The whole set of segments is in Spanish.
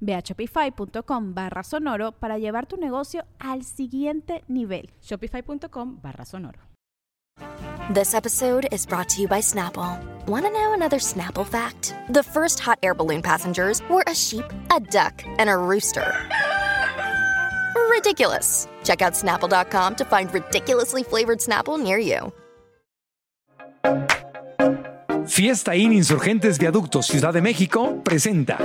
Ve a shopify.com barra sonoro para llevar tu negocio al siguiente nivel. Shopify.com barra sonoro. This episode is brought to you by Snapple. Want to know another Snapple fact? The first hot air balloon passengers were a sheep, a duck, and a rooster. Ridiculous. Check out snapple.com to find ridiculously flavored Snapple near you. Fiesta In Insurgentes Viaducto Ciudad de México presenta.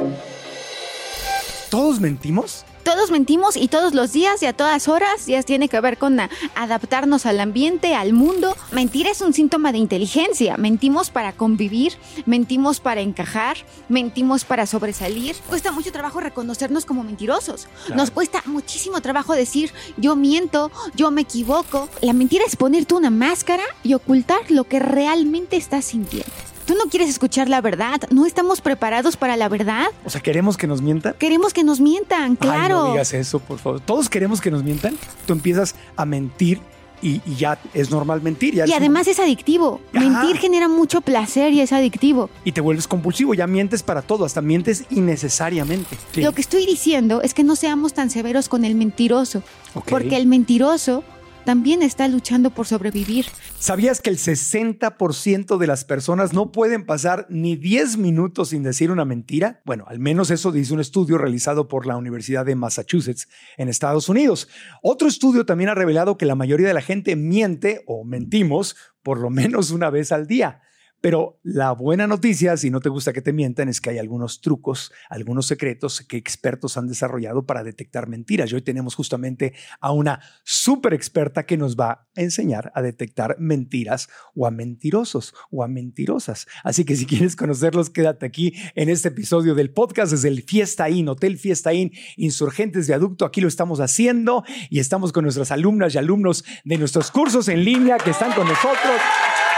¿Todos mentimos? Todos mentimos y todos los días y a todas horas ya tiene que ver con adaptarnos al ambiente, al mundo. Mentir es un síntoma de inteligencia. Mentimos para convivir, mentimos para encajar, mentimos para sobresalir. Cuesta mucho trabajo reconocernos como mentirosos. Nos cuesta muchísimo trabajo decir yo miento, yo me equivoco. La mentira es ponerte una máscara y ocultar lo que realmente estás sintiendo. Tú no quieres escuchar la verdad, no estamos preparados para la verdad. O sea, ¿queremos que nos mientan? Queremos que nos mientan, claro. Ay, no digas eso, por favor. Todos queremos que nos mientan. Tú empiezas a mentir y, ya es normal mentir. y además es adictivo. Mentir genera mucho placer y es adictivo. Y te vuelves compulsivo, ya mientes para todo, hasta mientes innecesariamente. Lo que estoy diciendo es que no seamos tan severos con el mentiroso. Porque el mentiroso también está luchando por sobrevivir. ¿Sabías que el 60% de las personas no pueden pasar ni 10 minutos sin decir una mentira? Bueno, al menos eso dice un estudio realizado por la Universidad de Massachusetts en Estados Unidos. Otro estudio también ha revelado que la mayoría de la gente miente o mentimos por lo menos una vez al día. Pero la buena noticia, si no te gusta que te mientan, es que hay algunos trucos, algunos secretos que expertos han desarrollado para detectar mentiras. Y hoy tenemos justamente a una súper experta que nos va a enseñar a detectar mentiras o a mentirosos o a mentirosas. Así que si quieres conocerlos, quédate aquí en este episodio del podcast desde el Fiesta Inn, Hotel Fiesta Inn, Insurgentes de Aducto. Aquí lo estamos haciendo y estamos con nuestras alumnas y alumnos de nuestros cursos en línea que están con nosotros.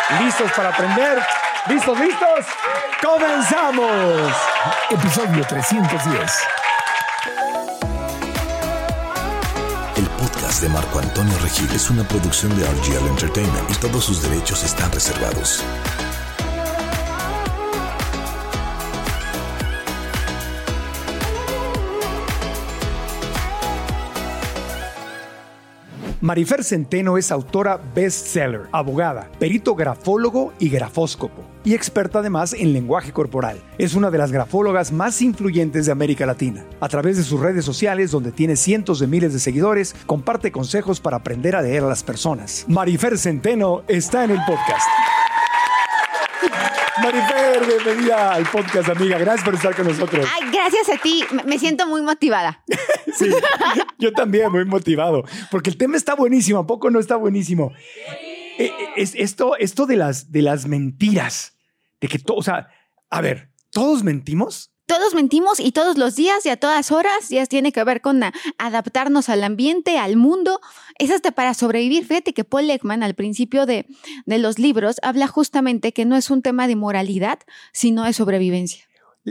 ¿Listos para aprender? ¿Listos, listos? ¡Comenzamos! Episodio 310. El podcast de Marco Antonio Regil es una producción de RGL Entertainment y todos sus derechos están reservados. Marifer Centeno es autora bestseller, abogada, perito grafólogo y grafóscopo, y experta además en lenguaje corporal. Es una de las grafólogas más influyentes de América Latina. A través de sus redes sociales, donde tiene cientos de miles de seguidores, comparte consejos para aprender a leer a las personas. Marifer Centeno está en el podcast. Marifer, bienvenida al podcast, amiga. Gracias por estar con nosotros. Ay, gracias a ti. Me siento muy motivada. sí, yo también muy motivado, porque el tema está buenísimo. ¿A poco no está buenísimo? Eh, eh, es, esto, esto de las, de las mentiras, de que todo, o sea, a ver, ¿todos mentimos? Todos mentimos y todos los días y a todas horas ya tiene que ver con adaptarnos al ambiente, al mundo. Es hasta para sobrevivir. Fíjate que Paul Ekman al principio de, de los libros habla justamente que no es un tema de moralidad, sino de sobrevivencia.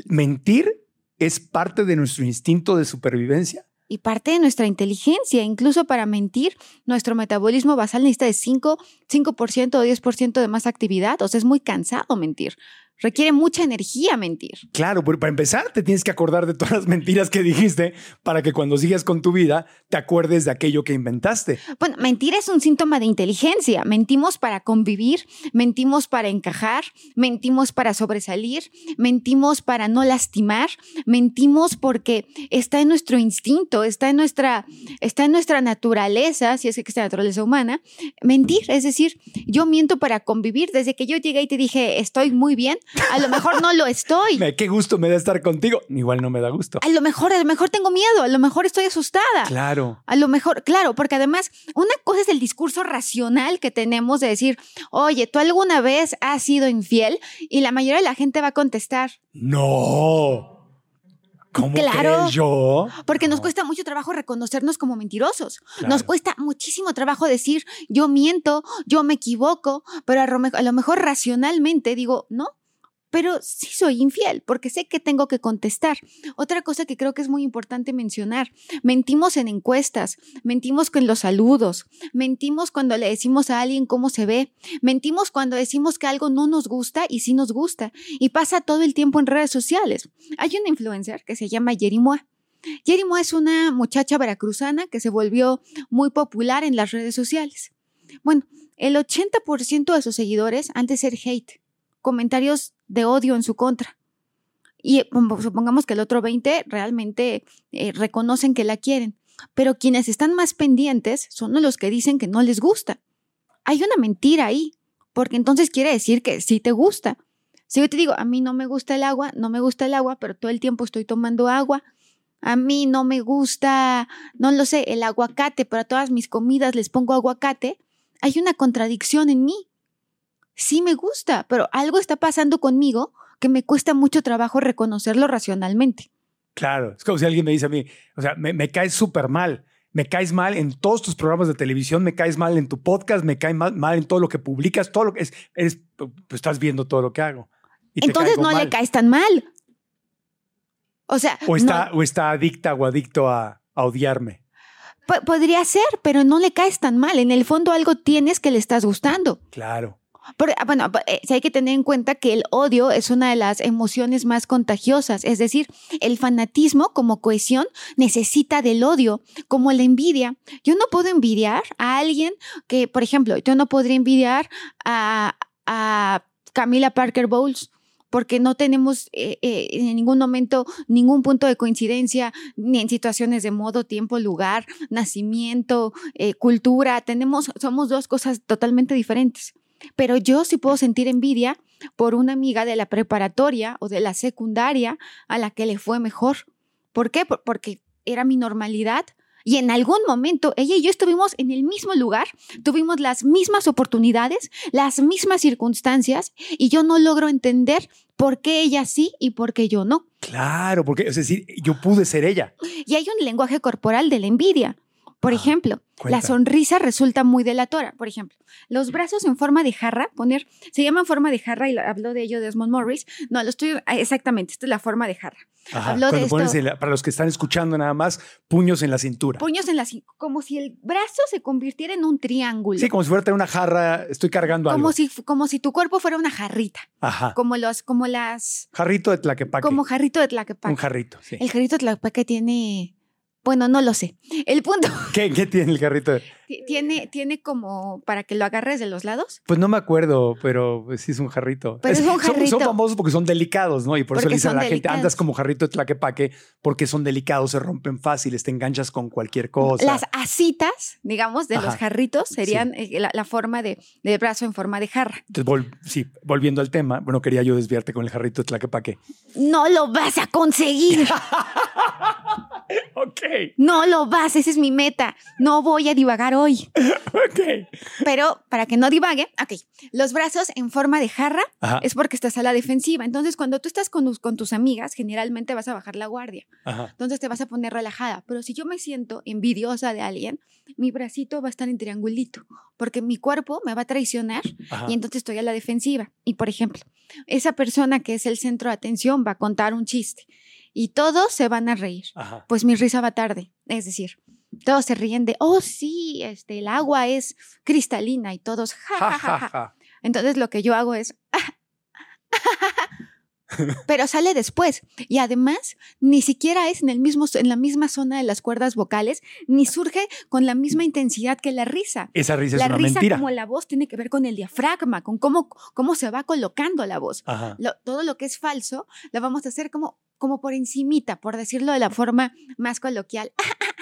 ¿Mentir es parte de nuestro instinto de supervivencia? y parte de nuestra inteligencia. Incluso para mentir, nuestro metabolismo basal necesita de 5, 5% o 10% de más actividad. O sea, es muy cansado mentir. Requiere mucha energía mentir. Claro, pero para empezar te tienes que acordar de todas las mentiras que dijiste para que cuando sigas con tu vida te acuerdes de aquello que inventaste. Bueno, mentir es un síntoma de inteligencia. Mentimos para convivir, mentimos para encajar, mentimos para sobresalir, mentimos para no lastimar, mentimos porque está en nuestro instinto, está en nuestra, está en nuestra naturaleza, si es que existe la naturaleza humana, mentir. Es decir, yo miento para convivir. Desde que yo llegué y te dije, estoy muy bien, a lo mejor no lo estoy. Qué gusto me da estar contigo. Igual no me da gusto. A lo mejor, a lo mejor tengo miedo, a lo mejor estoy asustada. Claro. A lo mejor, claro, porque además una cosa es el discurso racional que tenemos de decir, oye, ¿tú alguna vez has sido infiel? Y la mayoría de la gente va a contestar, No. ¿Cómo Claro. crees yo? porque nos cuesta mucho trabajo reconocernos como mentirosos. Claro. Nos cuesta muchísimo trabajo decir, yo miento, yo me equivoco, pero a lo mejor racionalmente digo, no. Pero sí soy infiel porque sé que tengo que contestar. Otra cosa que creo que es muy importante mencionar, mentimos en encuestas, mentimos con los saludos, mentimos cuando le decimos a alguien cómo se ve, mentimos cuando decimos que algo no nos gusta y sí nos gusta. Y pasa todo el tiempo en redes sociales. Hay una influencer que se llama Jerimoa. Jerimoa es una muchacha veracruzana que se volvió muy popular en las redes sociales. Bueno, el 80% de sus seguidores han de ser hate, comentarios de odio en su contra. Y eh, supongamos que el otro 20 realmente eh, reconocen que la quieren. Pero quienes están más pendientes son los que dicen que no les gusta. Hay una mentira ahí, porque entonces quiere decir que sí te gusta. Si yo te digo, a mí no me gusta el agua, no me gusta el agua, pero todo el tiempo estoy tomando agua. A mí no me gusta, no lo sé, el aguacate, pero todas mis comidas les pongo aguacate. Hay una contradicción en mí. Sí me gusta, pero algo está pasando conmigo que me cuesta mucho trabajo reconocerlo racionalmente. Claro. Es como si alguien me dice a mí, o sea, me, me caes súper mal. Me caes mal en todos tus programas de televisión, me caes mal en tu podcast, me caes mal, mal en todo lo que publicas, todo lo que es, pues estás viendo todo lo que hago. y Entonces no le caes tan mal. O sea, O está, no- o está adicta o adicto a, a odiarme. po- podría ser, pero no le caes tan mal. En el fondo algo tienes que le estás gustando. Claro. Porque, ah, bueno, eh, hay que tener en cuenta que el odio es una de las emociones más contagiosas, es decir, el fanatismo como cohesión necesita del odio, como la envidia. Yo no puedo envidiar a alguien que, por ejemplo, yo no podría envidiar a, a Camila Parker Bowles. Porque no tenemos eh, eh, en ningún momento ningún punto de coincidencia, ni en situaciones de modo, tiempo, lugar, nacimiento, eh, cultura. Tenemos, somos dos cosas totalmente diferentes pero yo sí puedo sentir envidia por una amiga de la preparatoria o de la secundaria a la que le fue mejor. ¿Por qué? Por- Porque era mi normalidad. Y en algún momento ella y yo estuvimos en el mismo lugar, tuvimos las mismas oportunidades, las mismas circunstancias, y yo no logro entender por qué ella sí y por qué yo no. Claro, porque es decir, yo pude ser ella. Y hay un lenguaje corporal de la envidia. Por Ah, ejemplo, cuenta. la sonrisa resulta muy delatora. Por ejemplo, los brazos en forma de jarra, poner, se llama en forma de jarra y habló de ello Desmond Morris. No, lo estoy, ah, exactamente, esta es la forma de jarra. Ajá. Habló de Cuando esto. para los que están escuchando nada más, puños en la cintura. Puños en la cin- como si el brazo se convirtiera en un triángulo. Sí, como si fuera una jarra, estoy cargando algo. como si, como si tu cuerpo fuera una jarrita, Ajá. como los, como las, Jarrito de tlaquepaque. como jarrito de Tlaquepaque. Un jarrito, sí. El jarrito de Tlaquepaque tiene, bueno, no lo sé. El punto ¿Qué, tiene el jarrito? Tiene, tiene como para que lo agarres de los lados. Pues no me acuerdo, pero sí es un jarrito. Pero es un son- Son, jarrito. famosos porque son delicados, ¿no? Y por eso Porque le dicen a la gente, andas como jarrito de tlaquepaque porque son delicados, se rompen fáciles, te enganchas con cualquier cosa. Las asitas, digamos, de los jarritos serían eh, la, la forma de, de brazo en forma de jarra. Entonces, vol- sí, volviendo al tema, bueno, quería yo desviarte con el jarrito de tlaquepaque. No lo vas a conseguir. ok, No lo vas, esa es mi meta. No voy a divagar hoy. ok. Pero para que no divague, ok, los brazos en forma de jarra Ajá, es porque estás a la defensiva. Entonces, cuando tú estás con, tus- con tus amigas, generalmente vas a bajar la guardia. ajá. Entonces te vas a poner relajada. Pero si yo me siento envidiosa de alguien, mi bracito va a estar en triangulito, porque mi cuerpo me va a traicionar ajá. y entonces estoy a la defensiva. Y por ejemplo, esa persona que es el centro de atención va a contar un chiste y todos se van a reír. Ajá. Pues mi risa va tarde, es decir, todos se ríen de, oh sí, este, el agua es cristalina y todos, ja, ja, Ja, ja. Entonces lo que yo hago es, pero sale después. Y además, ni siquiera es en, el mismo, en la misma zona de las cuerdas vocales, ni surge con la misma intensidad que la risa. Esa risa la es una risa mentira. como la voz tiene que ver con el diafragma, con cómo, cómo se va colocando la voz. Lo- todo lo que es falso lo vamos a hacer como, como por encimita, por decirlo de la forma más coloquial.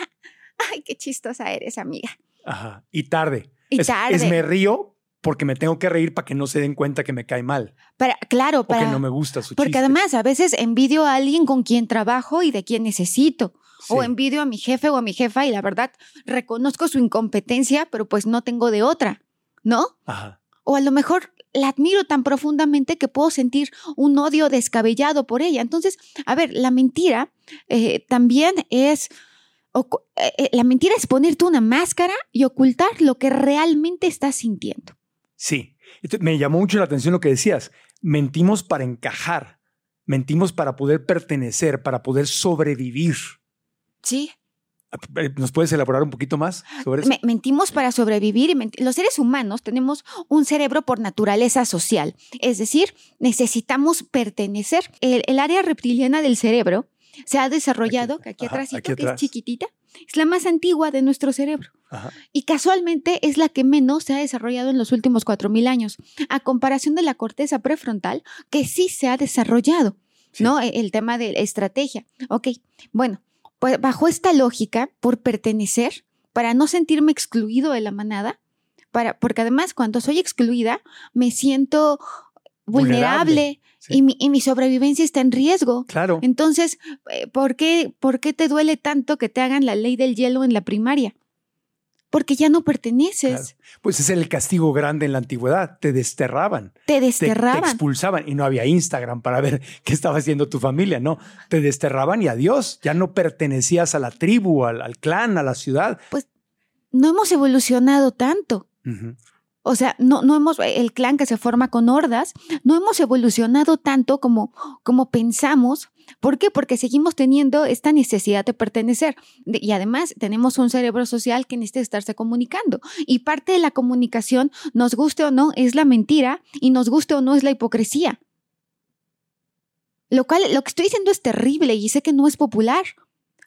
Ay, qué chistosa eres, amiga. Ajá. Y tarde. Y es, tarde. es me río porque me tengo que reír para que no se den cuenta que me cae mal Para, claro, o para... que no me gusta su Porque chiste. además a veces envidio a alguien con quien trabajo y de quien necesito. O Sí. envidio a mi jefe o a mi jefa y la verdad reconozco su incompetencia, pero pues no tengo de otra, ¿no? Ajá. O a lo mejor la admiro tan profundamente que puedo sentir un odio descabellado por ella. Entonces, a ver, la mentira eh, también es... eh, eh, la mentira es ponerte una máscara y ocultar lo que realmente estás sintiendo. Sí. Me llamó mucho la atención lo que decías. Mentimos para encajar. Mentimos para poder pertenecer, para poder sobrevivir. Sí. Eh, ¿Nos puedes elaborar un poquito más sobre eso? Me- mentimos para sobrevivir y menti- los seres humanos tenemos un cerebro por naturaleza social, es decir, necesitamos pertenecer. El, el área reptiliana del cerebro se ha desarrollado, Aquí, que aquí ajá, atrásito, aquí que es atrás. chiquitita, es la más antigua de nuestro cerebro. Ajá. Y casualmente es la que menos se ha desarrollado en los últimos 4.000 años, a comparación de la corteza prefrontal, que sí se ha desarrollado, Sí. ¿no? E- El tema de estrategia. Ok, bueno, pues bajo esta lógica, por pertenecer, para no sentirme excluido de la manada, para, porque además cuando soy excluida me siento vulnerable, Vulnerable, sí. y, mi, y mi sobrevivencia está en riesgo. Claro. Entonces, eh, ¿por qué, ¿por qué te duele tanto que te hagan la ley del hielo en la primaria? Porque ya no perteneces, Claro. Pues es el castigo grande en la antigüedad. Te desterraban, te te, te desterraban. expulsaban y no había Instagram para ver qué estaba haciendo tu familia. No, te desterraban y adiós. Ya no pertenecías a la tribu, al, al clan, a la ciudad. no hemos evolucionado tanto. O sea, no, no hemos, el clan que se forma con hordas, no hemos evolucionado tanto como, como pensamos. ¿Por qué? Porque seguimos teniendo esta necesidad de pertenecer. Y además tenemos un cerebro social que necesita estarse comunicando. Y parte de la comunicación, nos guste o no, es la mentira y nos guste o no es la hipocresía. Lo cual, lo que estoy diciendo es terrible y sé que no es popular,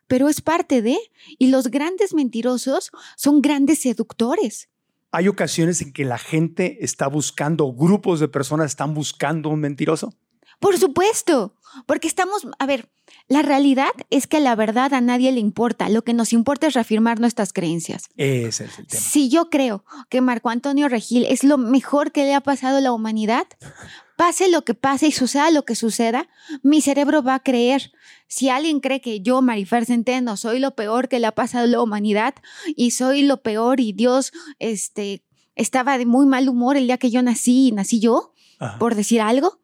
pero es parte de, y los grandes mentirosos son grandes seductores. Hay ocasiones en que la gente está buscando, grupos de personas están buscando un mentiroso. Por supuesto, porque estamos, a ver, la realidad es que la verdad a nadie le importa, lo que nos importa es reafirmar nuestras creencias. Ese es el tema. Si yo creo que Marco Antonio Regil es lo mejor que le ha pasado a la humanidad, pase lo que pase y suceda lo que suceda, mi cerebro va a creer. Si alguien cree que yo, Marifer Centeno, soy lo peor que le ha pasado a la humanidad y soy lo peor y Dios este, estaba de muy mal humor el día que yo nací y nací yo, Ajá. por decir algo,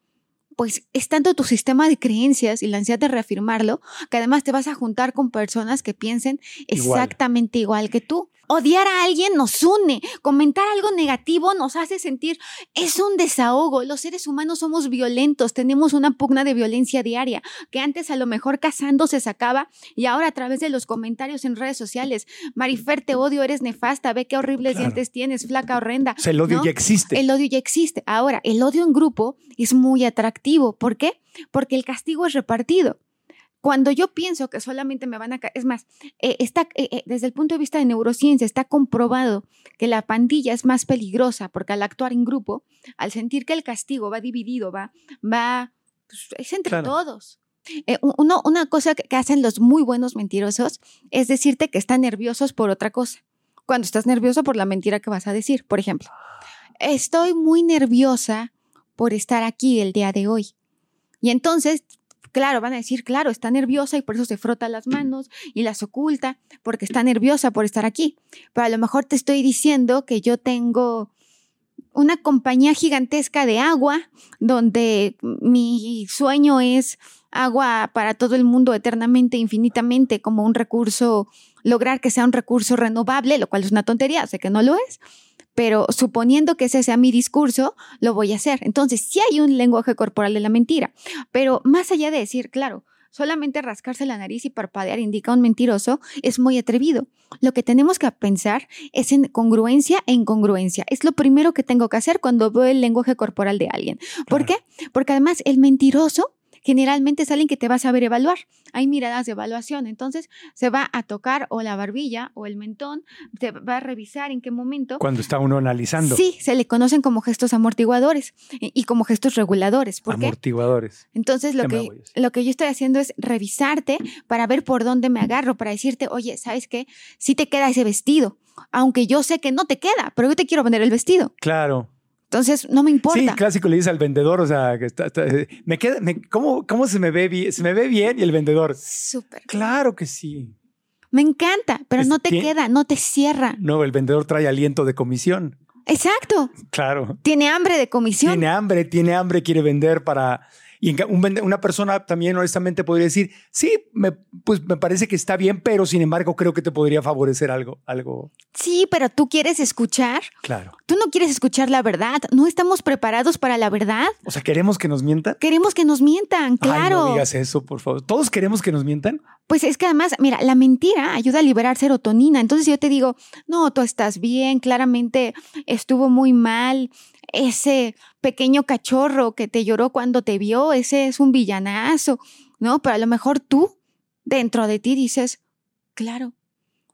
pues es tanto tu sistema de creencias y la ansiedad de reafirmarlo que además te vas a juntar con personas que piensen Igual. exactamente igual que tú. Odiar a alguien nos une, comentar algo negativo nos hace sentir, es un desahogo. Los seres humanos somos violentos, tenemos una pugna de violencia diaria, que antes a lo mejor cazando se sacaba y ahora a través de los comentarios en redes sociales, Marifer, te odio, eres nefasta, ve qué horribles Claro. dientes tienes, flaca horrenda. O sea, el odio ¿no? ya existe. El odio ya existe. Ahora, el odio en grupo es muy atractivo. ¿Por qué? Porque el castigo es repartido. Cuando yo pienso que solamente me van a... Es más, eh, está, eh, eh, desde el punto de vista de neurociencia está comprobado que la pandilla es más peligrosa porque al actuar en grupo, al sentir que el castigo va dividido, va, va, pues, es entre Claro. todos. Eh, uno- una cosa que, que hacen los muy buenos mentirosos es decirte que están nerviosos por otra cosa. Cuando estás nervioso por la mentira que vas a decir, por ejemplo, estoy muy nerviosa por estar aquí el día de hoy. Y entonces, claro, van a decir, claro, está nerviosa y por eso se frota las manos y las oculta, porque está nerviosa por estar aquí. Pero a lo mejor te estoy diciendo que yo tengo una compañía gigantesca de agua donde mi sueño es agua para todo el mundo eternamente, infinitamente, como un recurso, lograr que sea un recurso renovable, lo cual es una tontería, sé que no lo es, pero suponiendo que ese sea mi discurso, lo voy a hacer. Entonces, sí hay un lenguaje corporal de la mentira, pero más allá de decir, claro, solamente rascarse la nariz y parpadear indica un mentiroso, es muy atrevido. Lo que tenemos que pensar es en congruencia e incongruencia. Es lo primero que tengo que hacer cuando veo el lenguaje corporal de alguien. ¿Por Claro. qué? Porque además el mentiroso generalmente es alguien que te va a saber evaluar. Hay miradas de evaluación. Entonces, se va a tocar o la barbilla o el mentón, te va a revisar en qué momento. Cuando está uno analizando. Sí, se le conocen como gestos amortiguadores y, como gestos reguladores. ¿Por qué? Amortiguadores. Entonces, lo que, lo que yo estoy haciendo es revisarte para ver por dónde me agarro, para decirte, oye, ¿sabes qué? Sí te queda ese vestido, aunque yo sé que no te queda, pero yo te quiero vender el vestido. Claro. Entonces, no me Sí, importa. clásico le dice al vendedor, o sea, que está, está- eh, me queda, me- ¿cómo, ¿cómo se me ve bien? Se me ve bien y el vendedor. Súper. Claro que sí. Me encanta, pero Es- no te queda, no te cierra. No, el vendedor trae aliento de comisión. Exacto. Claro. Tiene hambre de comisión. Tiene hambre, tiene hambre, quiere vender para... Y un una persona también honestamente podría decir, sí, me, pues me parece que está bien, pero sin embargo creo que te podría favorecer algo, algo, Sí, pero tú quieres escuchar. claro. Tú no quieres escuchar la verdad. No estamos preparados para la verdad. O sea, ¿queremos que nos mientan? Queremos que nos mientan, Ay, claro. no digas eso, por favor. ¿Todos queremos que nos mientan? Pues es que además, mira, la mentira ayuda a liberar serotonina. Entonces yo te digo, no, tú estás bien, claramente estuvo muy mal. Ese pequeño cachorro que te lloró cuando te vio, ese es un villanazo, ¿no? Pero a lo mejor tú, dentro de ti, dices, claro.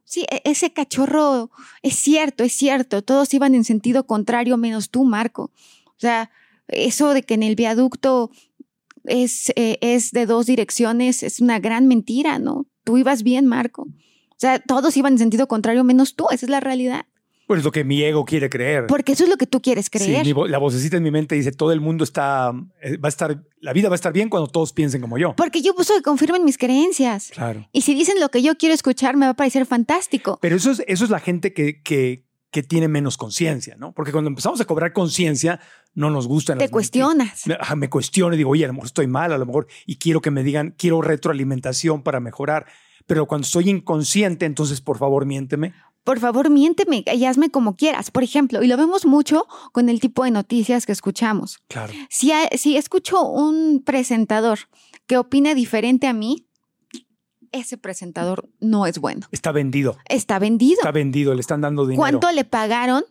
Sí, e- ese cachorro es cierto, es cierto. Todos iban en sentido contrario menos tú, Marco. O sea, eso de que en el viaducto es, eh, es de dos direcciones, es una gran mentira, ¿no? Tú ibas bien, Marco. O sea, todos iban en sentido contrario menos tú, esa es la realidad. Pues es lo que mi ego quiere creer. Porque eso es lo que tú quieres Sí, creer. mi vo- la vocecita en mi mente dice, todo el mundo está, eh, va a estar, la vida va a estar bien cuando todos piensen como yo. Porque yo busco que confirmen mis creencias. Claro. Y si dicen lo que yo quiero escuchar, me va a parecer fantástico. Pero eso es, eso es la gente que, que, que tiene menos conciencia, ¿no? Porque cuando empezamos a cobrar conciencia, no nos gustan Te las cuestionas. mentiras. Me cuestiono y digo, oye, a lo mejor estoy mal, a lo mejor, y quiero que me digan, quiero retroalimentación para mejorar. Pero cuando estoy inconsciente, entonces, por favor, miénteme. Por favor, miénteme y hazme como quieras. Por ejemplo, y lo vemos mucho con el tipo de noticias que escuchamos. Claro. Si, si escucho un presentador que opine diferente a mí, ese presentador no es bueno. Está vendido. Está vendido. Está vendido, le están dando dinero. ¿Cuánto le pagaron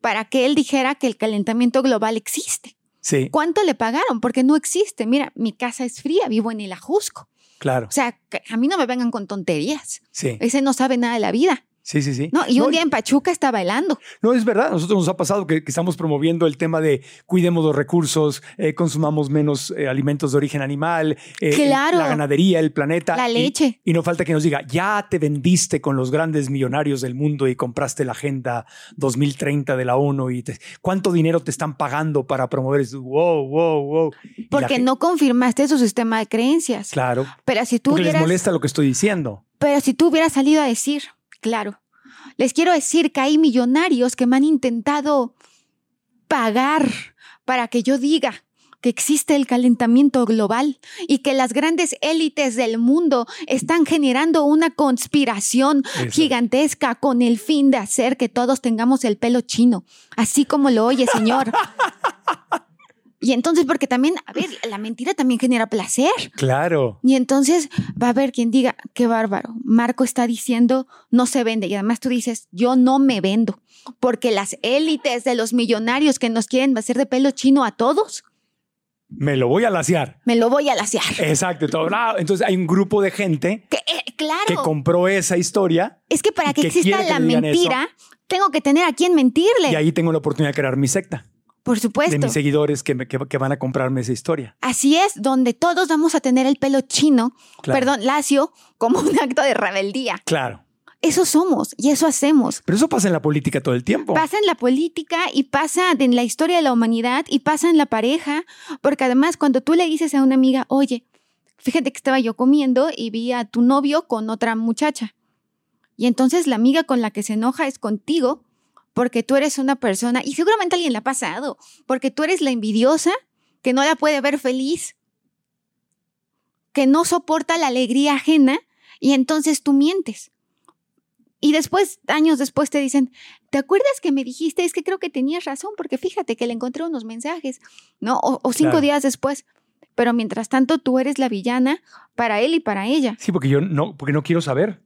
para que él dijera que el calentamiento global existe? Sí, ¿Cuánto le pagaron? Porque no existe. Mira, mi casa es fría, vivo en el Ajusco. claro. O sea, a mí no me vengan con tonterías. Sí, Ese no sabe nada de la vida. Sí, sí. sí. No, y un día en Pachuca está bailando. No, es verdad. A nosotros nos ha pasado que, que estamos promoviendo el tema de cuidemos los recursos, eh, consumamos menos eh, alimentos de origen animal, eh, Claro. la ganadería, el planeta. La leche. Y, no falta que nos diga, ya te vendiste con los grandes millonarios del mundo y compraste la Agenda 2030 de la ONU y te- cuánto dinero te están pagando para promover eso. Wow, wow, wow. Y Porque no confirmaste su sistema de creencias. Claro. Pero si tú Porque les molesta lo que estoy diciendo. pero si tú hubieras salido a decir, claro, les quiero decir que hay millonarios que me han intentado pagar para que yo diga que existe el calentamiento global y que las grandes élites del mundo están generando una conspiración Eso. gigantesca con el fin de hacer que todos tengamos el pelo chino, así como lo oye, señor. Y entonces, porque también, a ver, la mentira también genera placer. Claro. Y entonces va a haber quien diga, qué bárbaro, Marco está diciendo, no se vende. Y además tú dices, yo no me vendo, porque las élites de los millonarios que nos quieren hacer de pelo chino a todos, Me lo voy a lasear. me lo voy a lasear. Exacto. todo. Ah, Entonces hay un grupo de gente Que, eh, claro, que compró esa historia es que para que que exista la mentira, tengo que tener a quien mentirle. y ahí tengo la oportunidad de crear mi secta. Por de supuesto. mis seguidores que, me- que, que van a comprarme esa historia. Así es, donde todos vamos a tener el pelo chino, Claro. perdón, lacio, como un acto de rebeldía. Claro. Eso somos y eso hacemos. Pero eso pasa en la política todo el tiempo. Pasa en la política y pasa en la historia de la humanidad y pasa en la pareja, porque además cuando tú le dices a una amiga, oye, fíjate que estaba yo comiendo y vi a tu novio con otra muchacha. Y entonces la amiga con la que se enoja es contigo, porque tú eres una persona, y seguramente alguien le ha pasado, porque tú eres la envidiosa que no la puede ver feliz, que no soporta la alegría ajena, y entonces tú mientes. Y después, años después, te dicen, ¿te acuerdas que me dijiste? Es que creo que tenías razón, porque fíjate que le encontré unos mensajes, ¿no? O, o cinco Claro. días después. Pero mientras tanto, tú eres la villana para él y para ella. Sí, porque yo no, porque no quiero saber.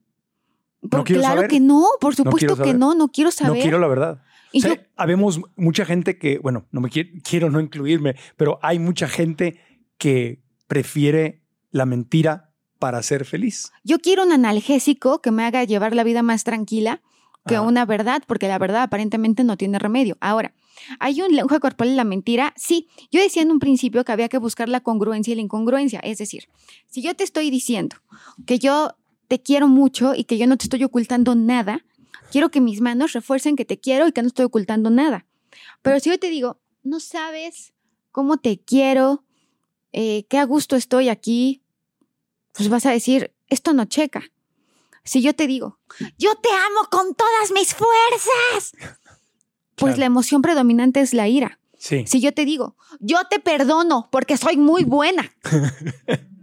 Por- quiero claro saber. que no, por supuesto que no, no quiero saber. No quiero la verdad. Y O sea, yo- habemos mucha gente que, bueno, no me quiero, quiero no incluirme, pero hay mucha gente que prefiere la mentira para ser feliz. Yo quiero un analgésico que me haga llevar la vida más tranquila que Ajá. una verdad, porque la verdad aparentemente no tiene remedio. Ahora, ¿hay un lenguaje corporal en la mentira? Sí. Yo decía en un principio que había que buscar la congruencia y la incongruencia. Es decir, si yo te estoy diciendo que yo te quiero mucho y que yo no te estoy ocultando nada, quiero que mis manos refuercen que te quiero y que no estoy ocultando nada. Pero si yo te digo, no sabes cómo te quiero, eh, qué a gusto estoy aquí, pues vas a decir, esto no checa. Si yo te digo, yo te amo con todas mis fuerzas, pues Claro. la emoción predominante es la ira. Sí. Si yo te digo, yo te perdono porque soy muy buena,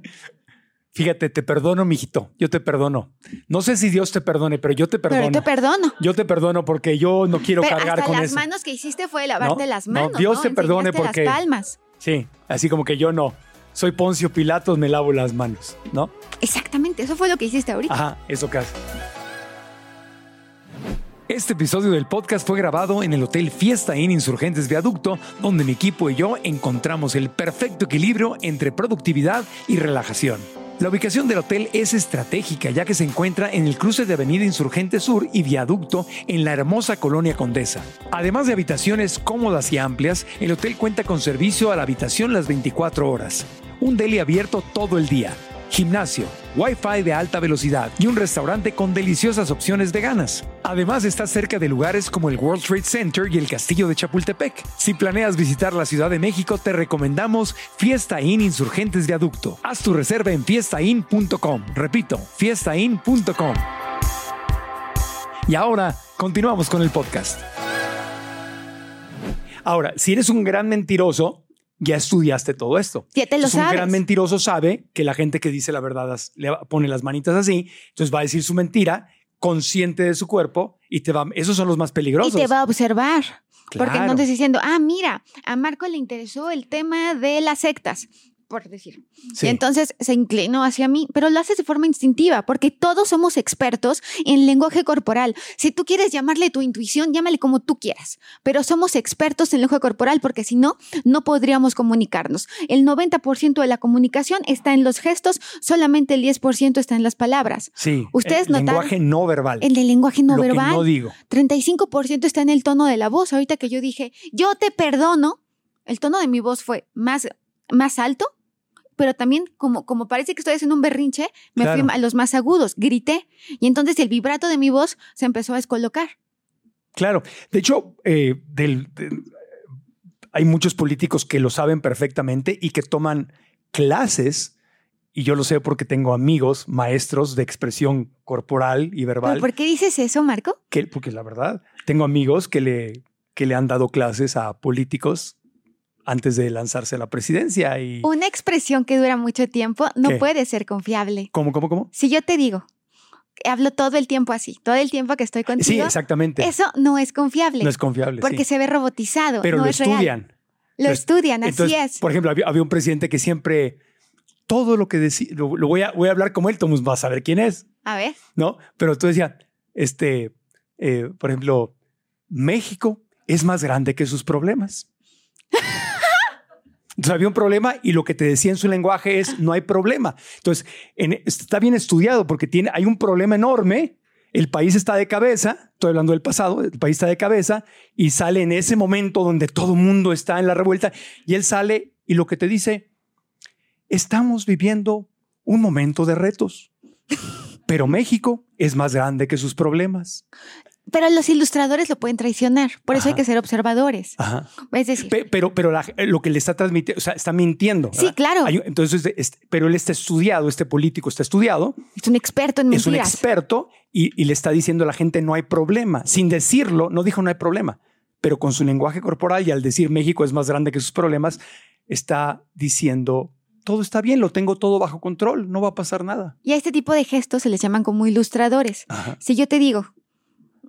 Fíjate, te perdono, mijito. Yo te perdono. No sé si Dios te perdone, pero yo te perdono. pero te perdono. yo te perdono porque yo no quiero Pero cargar hasta con las eso. manos que hiciste fue lavarte No, las no, manos. Dios te perdone Enseñaste porque- Las palmas. Sí, así como que yo no. Soy Poncio Pilatos, me lavo las manos, ¿no? Exactamente, eso fue lo que hiciste ahorita. Ajá, eso casi. Este episodio del podcast fue grabado en el Hotel Fiesta Inn Insurgentes Viaducto, donde mi equipo y yo encontramos el perfecto equilibrio entre productividad y relajación. La ubicación del hotel es estratégica ya que se encuentra en el cruce de Avenida Insurgente Sur y Viaducto en la hermosa colonia Condesa. Además de habitaciones cómodas y amplias, el hotel cuenta con servicio a la habitación las 24 horas, un deli abierto todo el día, gimnasio, wifi de alta velocidad y un restaurante con deliciosas opciones veganas. Además está cerca de lugares como el World Trade Center y el Castillo de Chapultepec. Si planeas visitar la Ciudad de México, te recomendamos Fiesta Inn Insurgentes Viaducto. Haz tu reserva en fiestainn.com. Repito, fiestainn.com. Y ahora continuamos con el podcast. Ahora, si eres un gran mentiroso, ya estudiaste todo esto. Ya te lo Entonces, Un gran mentiroso sabe que la gente que dice la verdad le pone las manitas así, entonces va a decir su mentira consciente de su cuerpo y te va. Esos son los más Y peligrosos. te va a observar. Porque Claro. estás diciendo, ah, mira, a Marco le interesó el tema de las sectas, por decir. Sí. Y entonces se inclinó hacia mí, pero lo haces de forma instintiva, porque todos somos expertos en lenguaje corporal. Si tú quieres llamarle tu intuición, llámale como tú quieras, pero somos expertos en lenguaje corporal, porque si no, no podríamos comunicarnos. El 90% de la comunicación está en los gestos, solamente el 10% está en las palabras. Sí. Ustedes el notaron- lenguaje no verbal. El del lenguaje no lo verbal. que no digo. 35% está en el tono de la voz. Ahorita que yo dije, yo te perdono, el tono de mi voz fue más, más alto, pero también como, como parece que estoy haciendo un berrinche, me Claro. fui a los más agudos, grité. Y entonces el vibrato de mi voz se empezó a descolocar. Claro. De hecho, eh, del- hay muchos políticos que lo saben perfectamente y que toman clases. Y yo lo sé porque tengo amigos, maestros de expresión corporal y verbal. ¿Pero por qué dices eso, Marco? que, porque la verdad, tengo amigos que le, que le han dado clases a políticos antes de lanzarse a la presidencia. Y, Una expresión que dura mucho tiempo no ¿Qué? puede ser confiable. ¿Cómo, cómo, cómo? Si yo te digo, hablo todo el tiempo así, todo el tiempo que estoy Sí, contigo, exactamente. eso no es confiable. no es confiable. porque sí. se ve robotizado, Pero no lo es real. estudian. Lo Lo- estudian, así Entonces, es. Por ejemplo, había, había un presidente que siempre, todo lo que decía, lo, lo voy, a, voy a hablar como él, Tomus va a saber quién es, A ver. ¿no? Pero tú decías, este, eh, por ejemplo, México es más grande que sus problemas. Entonces había un problema y lo que te decía en su lenguaje es no hay problema. Entonces en- está bien estudiado porque tiene, hay un problema enorme. El país está de cabeza, estoy hablando del pasado, el país está de cabeza y sale en ese momento donde todo el mundo está en la revuelta y él sale y lo que te dice, estamos viviendo un momento de retos, pero México es más grande que sus problemas. Pero los ilustradores lo pueden traicionar, por eso hay que ser observadores. Ajá. Es decir, Pe- Pero, pero la- lo que le está transmitiendo, o sea, está mintiendo. Sí, claro. Hay entonces, este- pero él está estudiado, este político está estudiado, es un experto en es un mentiras. experto y, y le está diciendo a la gente no hay problema. Sin decirlo, no dijo no hay problema, pero con su lenguaje corporal y al decir México es más grande que sus problemas, está diciendo todo está bien, lo tengo todo bajo control, no va a pasar nada. Y a este tipo de gestos se les llaman como ilustradores. Ajá. Si yo te digo,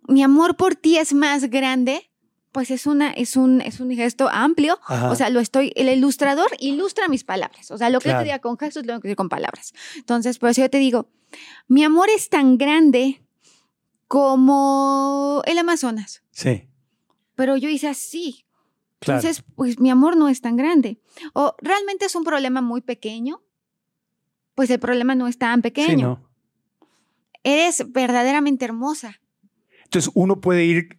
mi amor por ti es más grande, pues es, una, es, un, es un gesto amplio. Ajá. O sea, lo estoy, el ilustrador ilustra mis palabras. O sea, lo que yo te diga con gestos, lo que decir con palabras. Entonces, por eso yo te digo, mi amor es tan grande como el Amazonas. Sí, Pero yo hice así. claro. Entonces, pues mi amor no es tan grande. O realmente es un problema muy pequeño, pues el problema no es tan pequeño. Sí, ¿no? Eres verdaderamente hermosa. Entonces uno puede ir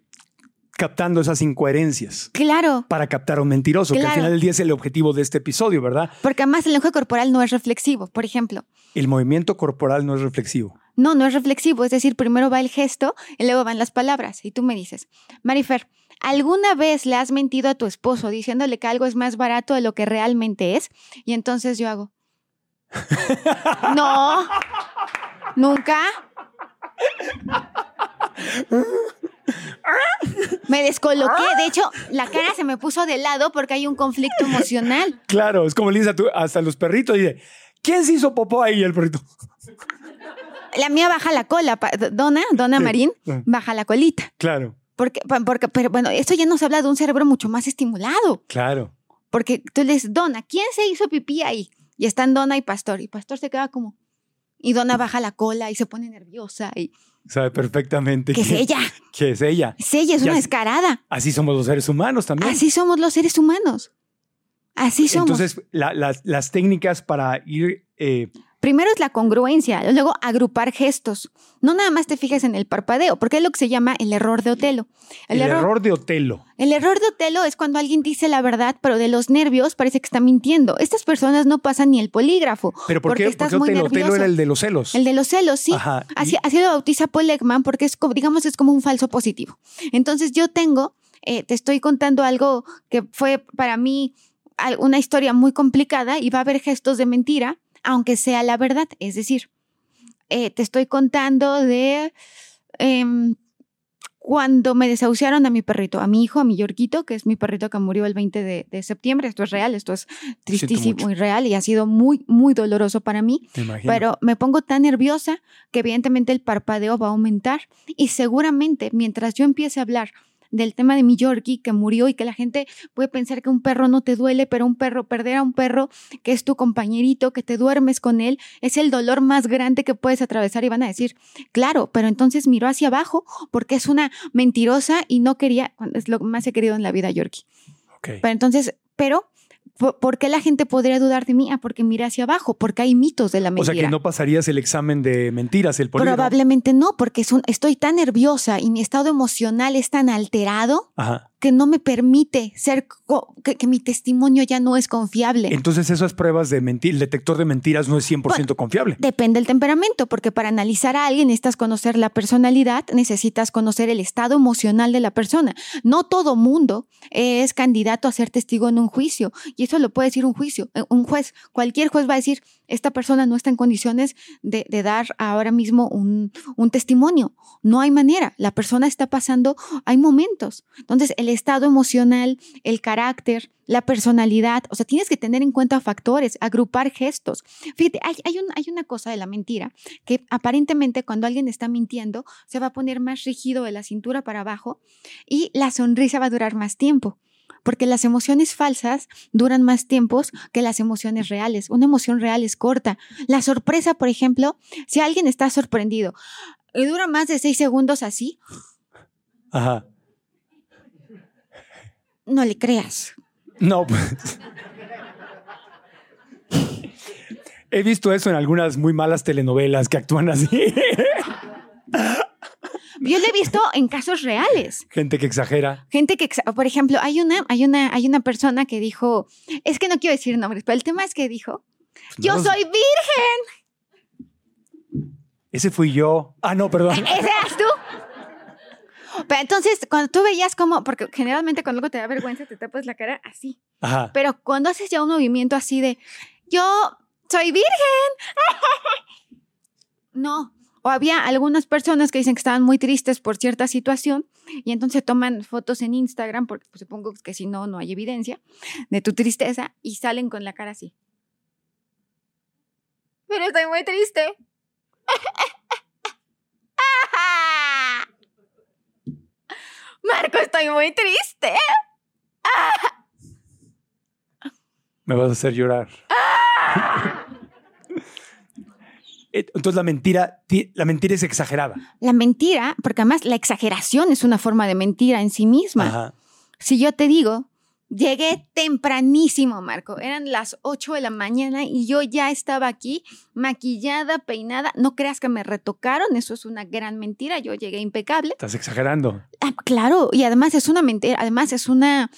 captando esas incoherencias Claro, para captar a un mentiroso, que al Claro. final del día es el objetivo de este episodio, ¿verdad? porque además el lenguaje corporal no es reflexivo. Por ejemplo, El movimiento corporal no es reflexivo. no, no es reflexivo. Es decir, primero va el gesto y luego van las palabras. Y tú me dices, Marifer, ¿alguna vez le has mentido a tu esposo diciéndole que algo es más barato de lo que realmente es? Y entonces yo hago. No, nunca. Me descoloqué. De hecho, la cara se me puso de lado porque hay un conflicto emocional. Claro, es como le dices hasta los perritos, dice, ¿quién se hizo popó ahí? El perrito. La mía baja la cola. Donna, Donna Sí. Marín, Sí. baja la colita. Claro, Porque, porque, pero bueno, esto ya nos habla de un cerebro mucho más estimulado. claro. Porque tú le dices, Donna, ¿quién se hizo pipí ahí? Y están Donna y Pastor. Y Pastor se queda como. Y Donna baja la cola y se pone nerviosa. Y, Sabe perfectamente que es ella. que es ella. Es ella, es una sé. descarada. Así somos los seres humanos también. Así somos los seres humanos. Así somos. Entonces, la- las- las técnicas para ir... eh, Primero es la congruencia, luego agrupar gestos. No nada más te fijes en el parpadeo, porque es lo que se llama el error de Otelo. el, error, de Otelo. El error de Otelo es cuando alguien dice la verdad, pero de los nervios parece que está mintiendo. Estas personas no pasan ni el polígrafo. ¿Pero por porque qué? estás Porque muy Otelo, Otelo nervioso. era el de los celos. El de los celos, sí. Ajá. Así, así lo bautiza Paul Ekman porque es como, digamos, es como un falso positivo. Entonces yo tengo, eh, te estoy contando algo que fue para mí una historia muy complicada y va a haber gestos de mentira, aunque sea la verdad. Es decir, eh, te estoy contando de em, cuando me desahuciaron a mi perrito, a mi hijo, a mi Yorquito, que es mi perrito que murió el 20 de, de septiembre. Esto es real, esto es tristísimo y real y ha sido muy, muy doloroso para mí. me imagino. Pero me pongo tan nerviosa que evidentemente el parpadeo va a aumentar y seguramente mientras yo empiece a hablar del tema de mi Yorkie que murió y que la gente puede pensar que un perro no te duele, pero un perro, perder a un perro que es tu compañerito, que te duermes con él, es el dolor más grande que puedes atravesar y van a decir, claro, pero entonces miró hacia abajo porque es una mentirosa y no quería, es lo que más he querido en la vida Yorkie. Pero entonces, pero, ¿por qué la gente podría dudar de mí? Ah, porque mira hacia abajo, porque hay mitos de la O mentira. sea que no pasarías el examen de mentiras, el polígrafo. Probablemente no, porque es un- estoy tan nerviosa y mi estado emocional es tan alterado Ajá. Que no me permite ser, que, que mi testimonio ya no es confiable. Entonces esas pruebas de mentir, el detector de mentiras no es 100% confiable. Depende del temperamento, porque para analizar a alguien necesitas conocer la personalidad, necesitas conocer el estado emocional de la persona. No todo mundo es candidato a ser testigo en un juicio, y eso lo puede decir un juicio, eh, un juez. Cualquier juez va a decir, esta persona no está en condiciones de, dar ahora mismo un, testimonio. No hay manera, la persona está pasando, hay momentos. Entonces, el estado emocional, el carácter, la personalidad, o sea, tienes que tener en cuenta factores, agrupar gestos. Fíjate, hay, hay una cosa de la mentira que aparentemente cuando alguien está mintiendo se va a poner más rígido de la cintura para abajo y la sonrisa va a durar más tiempo. Porque las emociones falsas duran más tiempos que las emociones reales. Una emoción real es corta. La sorpresa, por ejemplo, si alguien está sorprendido y dura más de seis segundos así, Ajá. no le creas. No, pues. He visto eso en algunas muy malas telenovelas que actúan así. Yo lo he visto en casos reales. Gente que exagera. Gente que, exa- por ejemplo, hay una, hay una, hay una persona que dijo, es que no quiero decir nombres, pero el tema es que dijo, yo No, soy virgen. Ese fui yo. Ah, no, perdón. ¿Ese eras tú? Pero entonces, cuando tú veías como, porque generalmente cuando algo te da vergüenza, te tapas la cara así. Ajá. Pero cuando haces ya un movimiento así de, yo soy virgen. No. O había algunas personas que dicen que estaban muy tristes por cierta situación y entonces toman fotos en Instagram, porque pues, supongo que si no, no hay evidencia de tu tristeza y salen con la cara así. Pero estoy muy triste. Marco, estoy muy triste. Me vas a hacer llorar. Eh, Entonces la mentira, ti- la mentira es exagerada. La mentira, porque además la exageración es una forma de mentira en sí misma. Ajá. Si yo te digo Llegué tempranísimo, Marco. Eran las 8 de la mañana y yo ya estaba aquí, maquillada, peinada. No creas que me retocaron, eso es una gran mentira. Yo llegué impecable. Estás exagerando. Ah, claro, y además es una mentira, además es una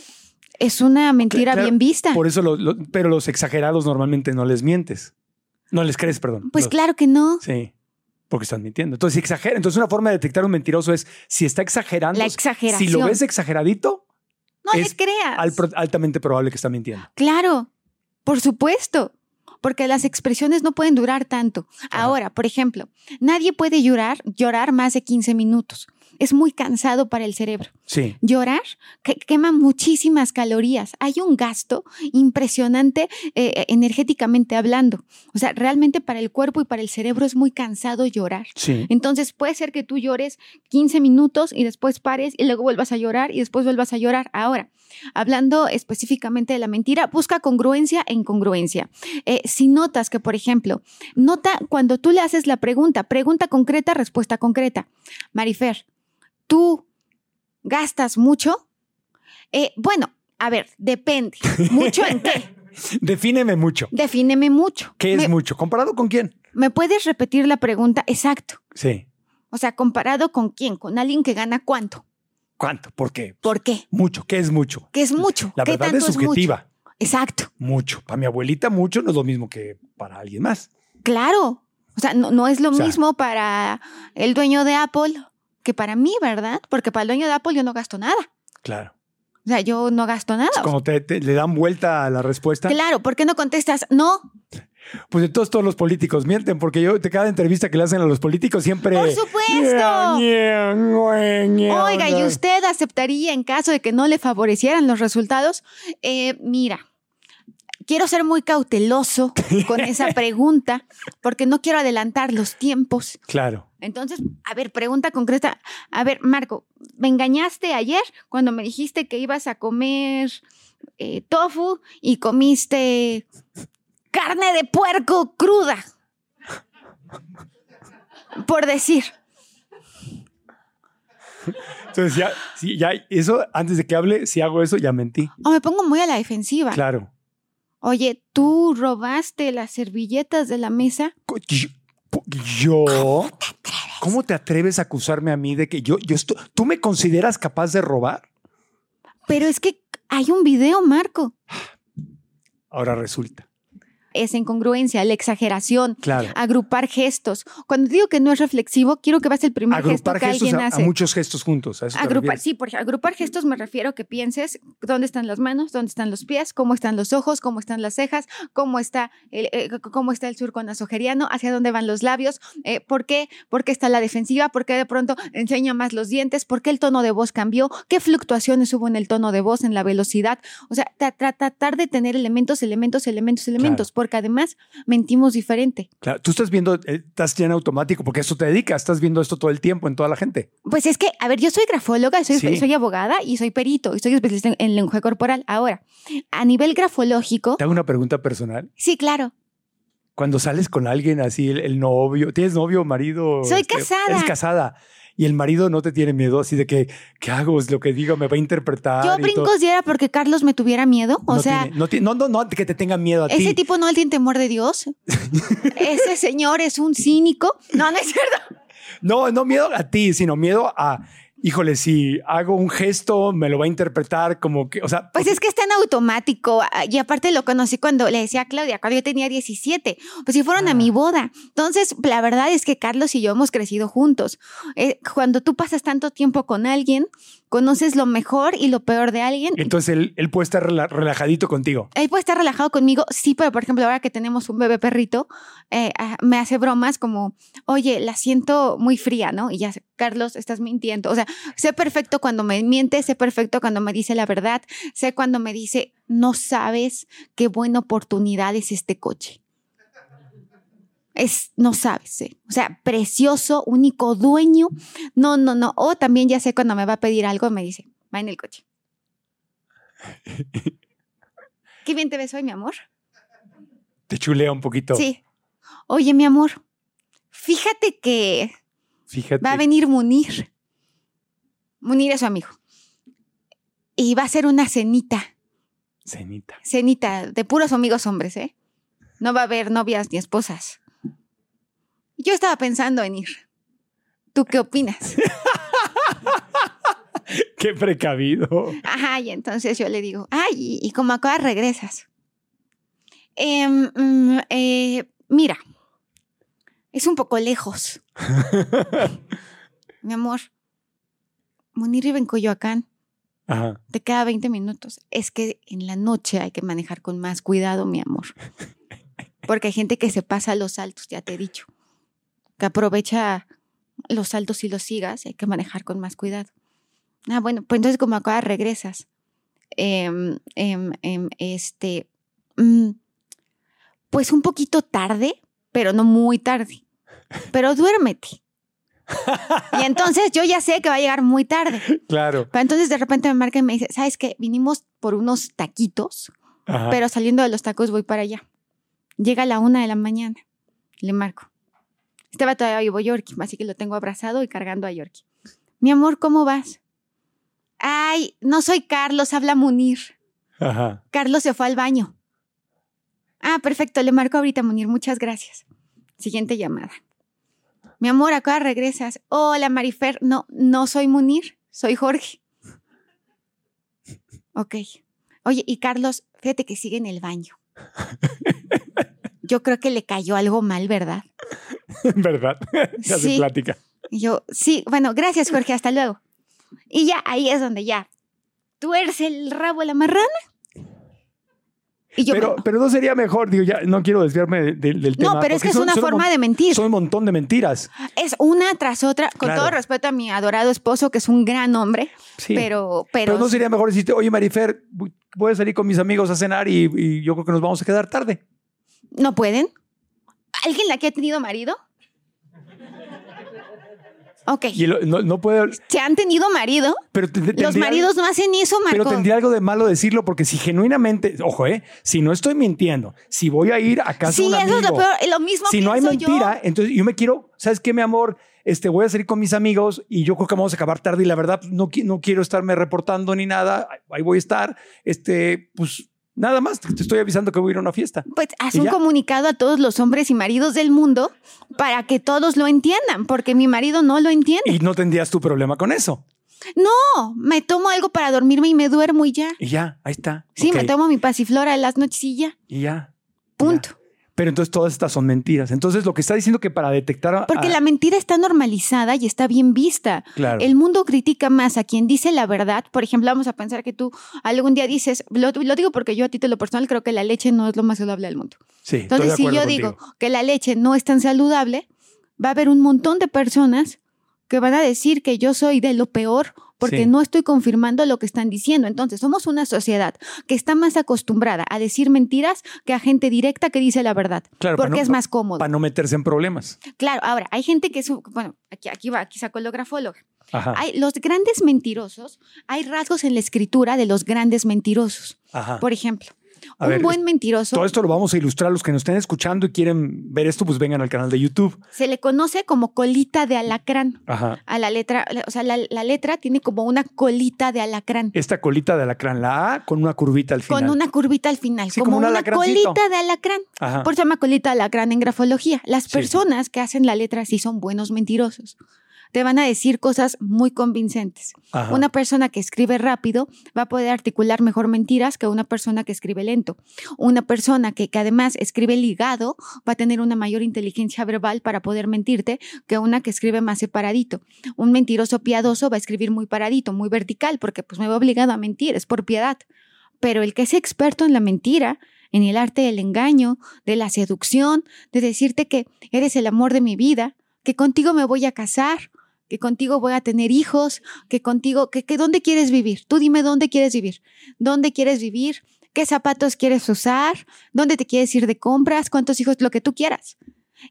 es una mentira Claro, bien vista. Por eso, lo- lo- pero los exagerados normalmente no les mientes. No les crees, perdón. Pues Los- claro que no. Sí, porque están mintiendo. Entonces, si exagera, entonces una forma de detectar un mentiroso es si está exagerando. La Si exageración. lo ves exageradito, no es le creas. al- altamente probable que está mintiendo. Claro, por supuesto, porque las expresiones no pueden durar tanto. Ahora, por ejemplo, nadie puede llorar, llorar más de 15 minutos. Es muy cansado para el cerebro. Sí. Llorar que- quema muchísimas calorías. Hay un gasto impresionante eh, energéticamente hablando. O sea, realmente para el cuerpo y para el cerebro es muy cansado llorar. Sí. Entonces puede ser que tú llores 15 minutos y después pares y luego vuelvas a llorar y después vuelvas a llorar. Ahora, hablando específicamente de la mentira, busca congruencia e incongruencia. Eh, si notas que, por ejemplo, nota cuando tú le haces la pregunta, pregunta concreta, respuesta concreta. Marifer, ¿tú gastas mucho? Eh, bueno, a ver, depende. ¿Mucho en qué? Defíneme mucho. Defíneme mucho. ¿Qué es ¿Me, mucho? ¿Comparado con quién? ¿Me puedes repetir la pregunta? Exacto. Sí. O sea, comparado con quién, con alguien que gana cuánto. ¿Cuánto? ¿Por qué? ¿Por qué? Mucho. ¿Qué es mucho? ¿Qué es mucho? La ¿Qué verdad tanto es subjetiva. mucho? Exacto, Mucho. Para mi abuelita, mucho no es lo mismo que para alguien más. claro. O sea, no, no es lo O sea- mismo para el dueño de Apple que para mí, ¿verdad? Porque para el dueño de Apple yo no gasto nada. Claro. O sea, yo no gasto nada. Es como te, te- le dan vuelta a la respuesta. Claro, ¿por qué no contestas? No, Pues entonces todos los políticos mienten, porque yo de cada entrevista que le hacen a los políticos siempre. Por supuesto. Oiga, ¿y usted aceptaría en caso de que no le favorecieran los resultados? Eh, mira, quiero ser muy cauteloso con esa pregunta porque no quiero adelantar los tiempos. Claro. Entonces, a ver, pregunta concreta. A ver, Marco, ¿me engañaste ayer cuando me dijiste que ibas a comer eh, tofu y comiste carne de puerco cruda? Por decir. Entonces ya, sí, ya, eso, antes de que hable, si hago eso, ya mentí. O me pongo muy a la defensiva. Claro. Oye, ¿tú robaste las servilletas de la mesa? Yo- ¿Cómo te atreves a acusarme a mí de que yo, yo estoy, tú me consideras capaz de robar? Pero es que hay un video, Marco. Ahora resulta. Esa incongruencia, la exageración, Claro. agrupar gestos. Cuando digo que no es reflexivo, quiero que veas el primer gesto Agrupar que gestos alguien a, a hace. muchos gestos juntos. a eso te Agrupar, sí, por ejemplo, agrupar gestos me refiero a que pienses dónde están las manos, dónde están los pies, cómo están los ojos, cómo están las cejas, cómo está el, eh, c- cómo está el surco nasogeriano, hacia dónde van los labios, eh, por qué, por qué está la defensiva, por qué de pronto enseña más los dientes, por qué el tono de voz cambió, qué fluctuaciones hubo en el tono de voz, en la velocidad. O sea, tra- tra- tratar de tener elementos, elementos, elementos, elementos, porque además mentimos diferente. Claro, tú estás viendo, eh, estás ya en automático porque eso te dedicas, estás viendo esto todo el tiempo en toda la gente. Pues es que, a ver, yo soy grafóloga, soy, Sí. soy abogada y soy perito y soy especialista en, en lenguaje corporal. Ahora, a nivel grafológico, Te hago una pregunta personal. sí, claro. Cuando sales con alguien así, el, el novio, ¿tienes novio, marido? Soy Este, casada. Eres casada. Y el marido no te tiene miedo así de que, ¿qué hago? Es lo que digo, me va a interpretar. Yo y todo. brincos diera porque Carlos me tuviera miedo. O no sea, tiene- no, ti- no, no, no, que te tenga miedo a ese ti. tipo no tiene temor de Dios. ese señor es un cínico. No, no es cierto. No, no miedo a ti, sino miedo a, híjole, si hago un gesto, me lo va a interpretar como que, o sea, Pues es que está en automático. ah, Y aparte lo conocí cuando le decía a Claudia, cuando yo tenía 17. Pues si fueron a Ah. mi boda. Entonces, la verdad es que Carlos y yo hemos crecido juntos. Eh, cuando tú pasas tanto tiempo con alguien, conoces lo mejor y lo peor de alguien. entonces él, él puede estar rela- relajadito contigo. Él puede estar relajado conmigo, sí, pero por ejemplo, ahora que tenemos un bebé perrito, eh, ah, me hace bromas como, oye, la siento muy fría, ¿no? Y ya, Carlos, estás mintiendo. O sea, sé perfecto cuando me miente, sé perfecto cuando me dice la verdad, sé cuando me dice, no sabes qué buena oportunidad es este coche. Es, no sabes, eh. o sea, precioso, único dueño. No, no, no. O también ya sé cuando me va a pedir algo, me dice, va en el coche. Qué bien te ves hoy, mi amor. Te chulea un poquito. Sí. Oye, mi amor, fíjate que Fíjate. va a venir Munir. Munir es su amigo. Y va a ser una cenita Cenita. Cenita, de puros amigos hombres, ¿eh? No va a haber novias ni esposas. Yo estaba pensando en ir. ¿Tú qué opinas? Qué precavido. Ajá, y entonces yo le digo, ay, y, y como acá regresas. Em, mm, eh, mira, es un poco lejos. Mi amor, Munir vive en Coyoacán. Ajá. Te queda 20 minutos. Es que en la noche hay que manejar con más cuidado, mi amor. Porque hay gente que se pasa a los saltos, ya te he dicho. Que aprovecha los saltos y los sigas hay que manejar con más cuidado. Ah, bueno, pues entonces como acá regresas. Em, em, em, este, mm, pues un poquito tarde, pero no muy tarde. Pero duérmete. Y entonces yo ya sé que va a llegar muy tarde. Claro. Pero entonces de repente me marca y me dice, ¿sabes qué? Vinimos por unos taquitos, Ajá. pero saliendo de los tacos voy para allá. Llega a la una de la mañana. Le marco. Estaba todavía vivo Yorkie, así que lo tengo abrazado y cargando a Yorkie. Mi amor, ¿cómo vas? Ay, no soy Carlos, habla Munir. Ajá. Carlos se fue al baño. Ah, perfecto, le marco ahorita, Munir, muchas gracias. Siguiente llamada. Mi amor, acá regresas. Hola, Marifer. No, no soy Munir, soy Jorge. Ok. Oye, y Carlos, fíjate que sigue en el baño. Yo creo que le cayó algo mal, ¿verdad? ¿Verdad? Ya se plática. Y yo, sí, bueno, gracias, Jorge, hasta luego. Y ya, ahí es donde ya tuerce el rabo a la marrana. Y yo, Pero, bueno, pero no sería mejor, digo, ya no quiero desviarme de- de- del tema. no, pero es que es una un forma de mentir. Son un montón de mentiras. Es una tras otra, con Claro. todo respeto a mi adorado esposo, que es un gran hombre, Sí. pero, Pero, pero, no sería mejor decirte, oye, Marifer, voy- voy a salir con mis amigos a cenar y, y yo creo que nos vamos a quedar tarde. ¿no pueden? ¿Alguien la que ha tenido marido? Ok. Y lo- no, no puede. ¿Se han tenido marido? Pero te- te- Los maridos no hacen eso, Pero Marco. tendría algo de malo decirlo porque si genuinamente, ojo, eh, si no estoy mintiendo, si voy a ir a casa sí, de un eso amigo, es lo peor. Lo mismo si no hay yo. mentira, entonces yo me quiero, ¿sabes qué, mi amor? Este, voy a salir con mis amigos y yo creo que vamos a acabar tarde y la verdad no, no quiero estarme reportando ni nada, ahí voy a estar, este, pues nada más, te estoy avisando que voy a ir a una fiesta. Pues haz ¿Y un ya? comunicado a todos los hombres y maridos del mundo para que todos lo entiendan, porque mi marido no lo entiende. Y no tendrías tu problema con eso. No, me tomo algo para dormirme y me duermo y ya. Y ya, ahí está. Sí, me tomo mi pasiflora en las noches y ya. Y ya. Punto. ya. Pero entonces todas estas son mentiras. Entonces lo que está diciendo que para detectar... a- Porque la mentira está normalizada y está bien vista. Claro. El mundo critica más a quien dice la verdad. Por ejemplo, vamos a pensar que tú algún día dices, lo, lo digo porque yo a título personal creo que la leche no es lo más saludable del mundo. Sí, Entonces, si yo digo que la leche no es tan saludable, va a haber un montón de personas que van a decir que yo soy de lo peor porque Sí. no estoy confirmando lo que están diciendo. Entonces, somos una sociedad que está más acostumbrada a decir mentiras que a gente directa que dice la verdad, Claro, porque no- es más cómodo. Para no meterse en problemas. Claro, ahora, hay gente que es, bueno, aquí, aquí va, aquí saco el grafólogo. Ajá. Hay, los grandes mentirosos, hay rasgos en la escritura de los grandes mentirosos. ajá. Por ejemplo, A un ver, buen mentiroso Todo esto lo vamos a ilustrar. Los que nos estén escuchando y quieren ver esto, pues vengan al canal de YouTube. se le conoce como colita de alacrán. Ajá. a la letra, o sea, la, la letra tiene como una colita de alacrán. Esta colita de alacrán, la A con una curvita al final. Con una curvita al final, Sí, como, como un una colita de alacrán. Ajá. Por eso se llama colita de alacrán en grafología. Las Sí. personas que hacen la letra sí son buenos mentirosos. Te van a decir cosas muy convincentes. Ajá. Una persona que escribe rápido va a poder articular mejor mentiras que una persona que escribe lento. Una persona que, que además escribe ligado va a tener una mayor inteligencia verbal para poder mentirte que una que escribe más separadito. Un mentiroso piadoso va a escribir muy paradito, muy vertical, porque pues me va obligado a mentir, es por piedad. Pero el que es experto en la mentira, en el arte del engaño, de la seducción, de decirte que eres el amor de mi vida, que contigo me voy a casar, que contigo voy a tener hijos, que contigo, que, que dónde quieres vivir. Tú dime dónde quieres vivir. ¿Dónde quieres vivir? ¿Qué zapatos quieres usar? ¿Dónde te quieres ir de compras? ¿Cuántos hijos? Lo que tú quieras.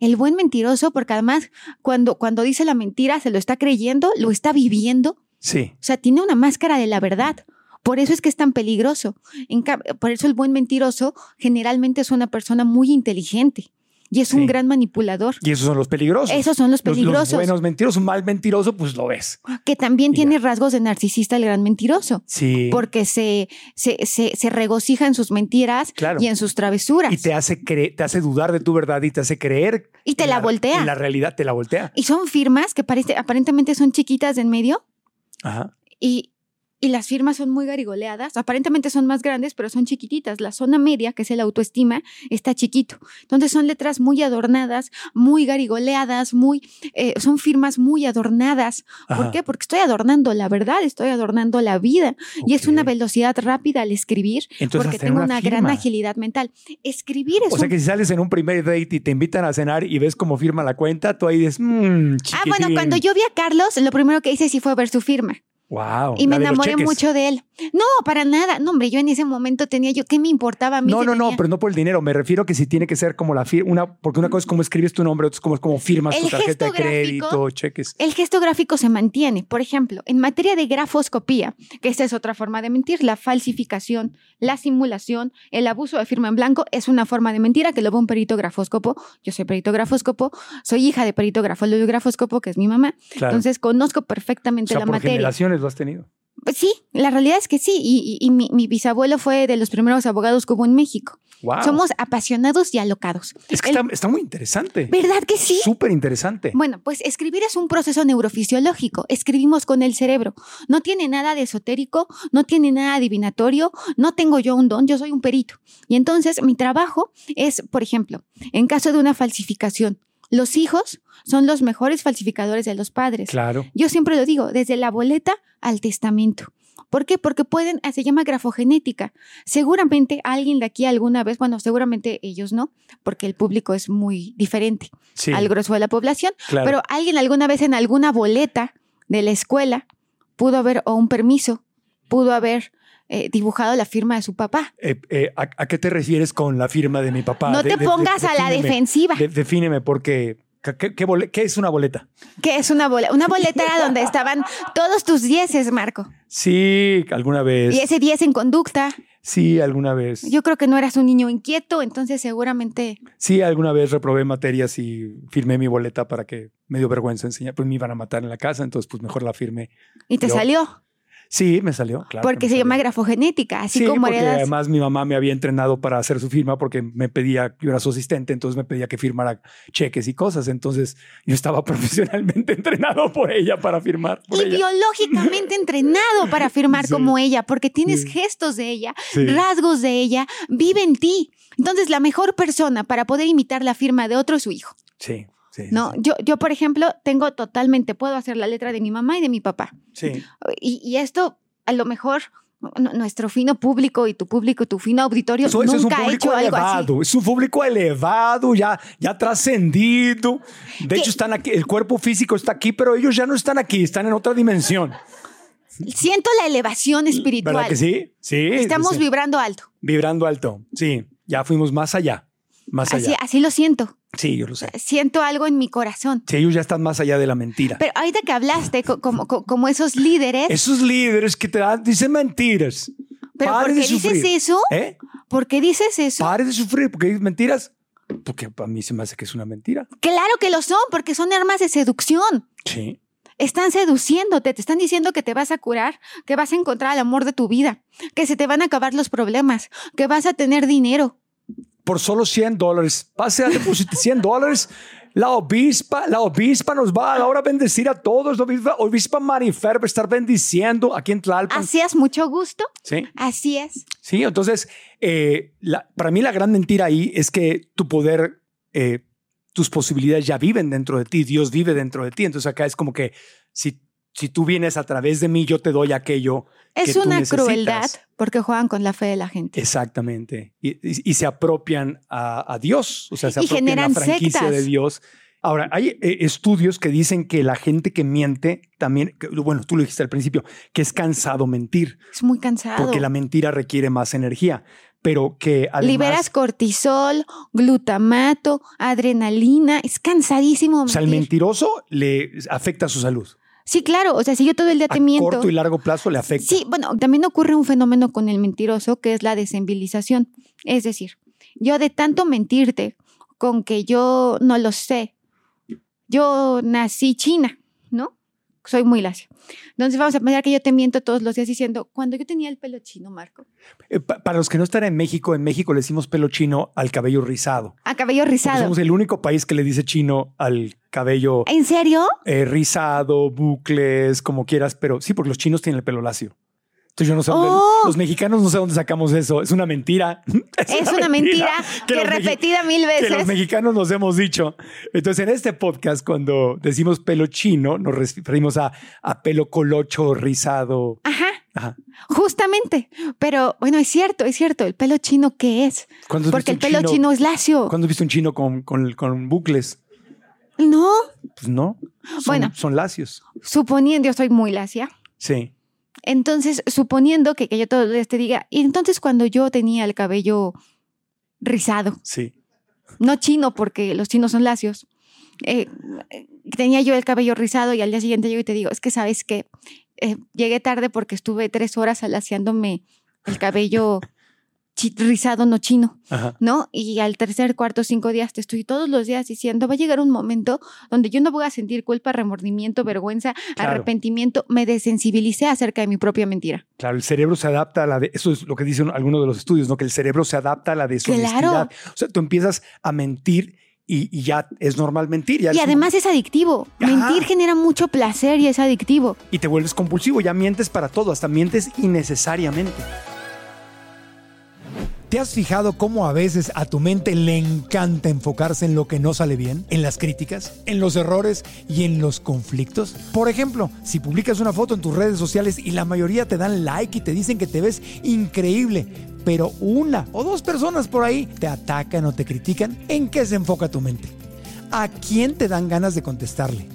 El buen mentiroso, porque además cuando, cuando dice la mentira, se lo está creyendo, lo está viviendo. Sí. O sea, tiene una máscara de la verdad. Por eso es que es tan peligroso. En por eso el buen mentiroso generalmente es una persona muy inteligente. Y es Sí. un gran manipulador. Y esos son los peligrosos. Esos son los peligrosos. Los, buenos mentirosos, un mal mentiroso, pues lo ves. Que también Y tiene ya. rasgos de narcisista el gran mentiroso. Sí. Porque se, se, se, se regocija en sus mentiras Claro. y en sus travesuras. y te hace, cre- te hace dudar de tu verdad y te hace creer. Y te la voltea. En la realidad te la voltea. Y son firmas que parece, aparentemente son chiquitas de en medio Ajá. y, y las firmas son muy garigoleadas. Aparentemente son más grandes, pero son chiquititas. La zona media, que es el autoestima, está chiquito. Entonces son letras muy adornadas, muy garigoleadas, muy, eh, son firmas muy adornadas. ¿Por Ajá. qué? Porque estoy adornando la verdad, estoy adornando la vida. Y es una velocidad rápida al escribir, Entonces, porque tengo una gran agilidad mental. Escribir es O sea un que si sales en un primer date y te invitan a cenar y ves cómo firma la cuenta, tú ahí dices, mmm, Ah, bueno, cuando yo vi a Carlos, lo primero que hice sí fue ver su firma. Wow. Y me enamoré mucho de él. No, para nada. No, hombre, yo en ese momento tenía yo, ¿qué me importaba a mí? No, no, no, pero no por el dinero. Me refiero que si tiene que ser como la firma, una, porque una cosa es cómo escribes tu nombre, otra es como, como firmas tu tarjeta de crédito, gráfico- cheques. El gesto gráfico se mantiene. Por ejemplo, en materia de grafoscopía, que esta es otra forma de mentir, la falsificación, la simulación, el abuso de firma en blanco es una forma de mentira que lo ve un perito grafóscopo. Yo soy perito grafóscopo, soy hija de perito grafóscopo, que es mi mamá. Claro. Entonces conozco o perfectamente sea, la por materia. generaciones lo has tenido. Pues sí, la realidad es que sí. Y, y- y mi, mi bisabuelo fue de los primeros abogados que hubo en México. Wow. Somos apasionados y alocados. Es que El- está, está muy interesante. ¿Verdad que sí? Súper interesante. Bueno, pues escribir es un proceso neurofisiológico. Escribimos con el cerebro. No tiene nada de esotérico, no tiene nada adivinatorio, no tengo yo un don, yo soy un perito. Y entonces mi trabajo es, por ejemplo, en caso de una falsificación, los hijos son los mejores falsificadores de los padres. Claro. Yo siempre lo digo, desde la boleta al testamento. ¿Por qué? Porque pueden, ah, se llama grafogenética. Seguramente alguien de aquí alguna vez, bueno, seguramente ellos no, porque el público es muy diferente Sí. al grueso de la población, claro. pero alguien alguna vez en alguna boleta de la escuela pudo haber, o un permiso, pudo haber eh, dibujado la firma de su papá. Eh, eh, ¿a, a qué te refieres con la firma de mi papá? no De- te de- de- pongas a la defensiva. De- defíneme, porque ¿qué, qué qué es una boleta? que es una boleta? Una boleta era donde estaban todos tus dieces, Marco. Sí, alguna vez. Y ese diez en conducta. Sí, alguna vez. Yo creo que no eras un niño inquieto, entonces seguramente Sí, alguna vez reprobé materias y firmé mi boleta para que me dio vergüenza enseñar. Pues me iban a matar en la casa, entonces pues mejor la firmé. y te Yo- salió, Sí, me salió, claro. que porque se llama grafogenética, así sí, como porque heredas. además mi mamá me había entrenado para hacer su firma porque me pedía, yo era su asistente, entonces me pedía que firmara cheques y cosas. Entonces yo estaba profesionalmente entrenado por ella para firmar. por ella. biológicamente entrenado para firmar Sí. como ella, porque tienes Sí. gestos de ella, rasgos de ella, vive en ti. Entonces, la mejor persona para poder imitar la firma de otro es su hijo. Sí, sí. sí, ¿no? Yo, yo, por ejemplo, tengo totalmente, puedo hacer la letra de mi mamá y de mi papá. Sí. Y, y esto, a lo mejor, nu- nuestro fino público y tu público, tu fino auditorio, Eso, eso es un nunca ha público hecho algo así. elevado, es un público elevado, ya, ya trascendido. De ¿Qué? hecho, están aquí, el cuerpo físico está aquí, pero ellos ya no están aquí, están en otra dimensión. Siento la elevación espiritual. ¿Verdad que sí? Sí. Estamos sí. vibrando alto. vibrando alto. Sí, ya fuimos más allá. Más Así, allá. así lo siento. Sí, yo lo sé. Siento algo en mi corazón. Sí, ellos ya están más allá de la mentira. Pero ahorita que hablaste, co- como, co- como esos líderes, Esos líderes que te dan, dicen mentiras. pero Pare ¿por qué dices eso? ¿Eh? ¿Por qué dices eso? Pare de sufrir porque dices mentiras. Porque a mí se me hace que es una mentira. Claro que lo son, porque son armas de seducción. Sí. Están seduciéndote, te están diciendo que te vas a curar, que vas a encontrar el amor de tu vida, que se te van a acabar los problemas, que vas a tener dinero. Por solo 100 dólares. Pase a depositar 100 dólares. La obispa, la obispa nos va ahora a bendecir a todos. La obispa, obispa Marifer va a estar bendiciendo aquí en Tlalpan. Hacías mucho gusto, Sí. así es. Sí, entonces, eh, la- para mí la gran mentira ahí es que tu poder, eh, tus posibilidades ya viven dentro de ti, Dios vive dentro de ti. Entonces acá es como que si, si tú vienes a través de mí, yo te doy aquello. Es una crueldad porque juegan con la fe de la gente. Exactamente. Y, y- y se apropian a, a Dios, o sea, se Y apropian generan la franquicia sectas. de Dios. Ahora, hay eh, estudios que dicen que la gente que miente también, que- bueno, tú lo dijiste al principio, que es cansado mentir, Es muy cansado. porque la mentira requiere más energía, pero que además... Liberas cortisol, glutamato, adrenalina. Es cansadísimo. O sea, el mentir. mentiroso le afecta su salud. Sí, claro. O sea, si yo todo el día A te miento. corto y largo plazo le afecta. Sí, bueno, también ocurre un fenómeno con el mentiroso que es la desenvilización. Es decir, yo de tanto mentirte, con que yo no lo sé. Yo nací china. Soy muy lacia. Entonces vamos a pensar que yo te miento todos los días diciendo, cuando yo tenía el pelo chino, Marco. Eh, pa- para los que no están en México, en México le decimos pelo chino al cabello rizado. A cabello Porque rizado. somos el único país que le dice chino al cabello ¿En serio? eh, rizado, bucles, como quieras, pero sí, porque los chinos tienen el pelo lacio. Entonces yo no sé dónde, Oh. los mexicanos no sé dónde sacamos eso. Es una mentira. Es una mentira que repetida mil que los veces. mexicanos nos hemos dicho. Entonces, en este podcast, cuando decimos pelo chino, nos referimos a, a pelo colocho, rizado. Ajá, Ajá. justamente. Pero bueno, es cierto, es cierto. ¿El pelo chino qué es? ¿Cuándo has Porque el pelo chino es lacio. ¿Cuándo has visto un chino con, con- con bucles? No, Pues no. Son, Bueno. son lacios. suponiendo, yo soy muy lacia. Sí. Entonces, suponiendo que, que yo días te diga, y entonces cuando yo tenía el cabello rizado, Sí. no chino porque los chinos son lacios, eh, tenía yo el cabello rizado y al día siguiente llego y te digo, es que sabes que llegué tarde porque estuve tres horas alaciándome el cabello rizado, no chino, Ajá. ¿no? Y al tercer, cuarto, cinco días te estoy todos los días diciendo, va a llegar un momento donde yo no voy a sentir culpa, remordimiento, vergüenza, Claro. arrepentimiento, me desensibilicé acerca de mi propia mentira. Claro, el cerebro se adapta a la de, eso es lo que dicen algunos de los estudios, ¿no? Que el cerebro se adapta a la deshonestidad. Claro. O sea, tú empiezas a mentir y, y ya es normal mentir. ya Y un- además es adictivo. Ajá. Mentir genera mucho placer y es adictivo. y te vuelves compulsivo, ya mientes para todo, hasta mientes innecesariamente. ¿Te has fijado cómo a veces a tu mente le encanta enfocarse en lo que no sale bien, en las críticas, en los errores y en los conflictos? Por ejemplo, si publicas una foto en tus redes sociales y la mayoría te dan like y te dicen que te ves increíble, pero una o dos personas por ahí te atacan o te critican, ¿en qué se enfoca tu mente? ¿A quién te dan ganas de contestarle?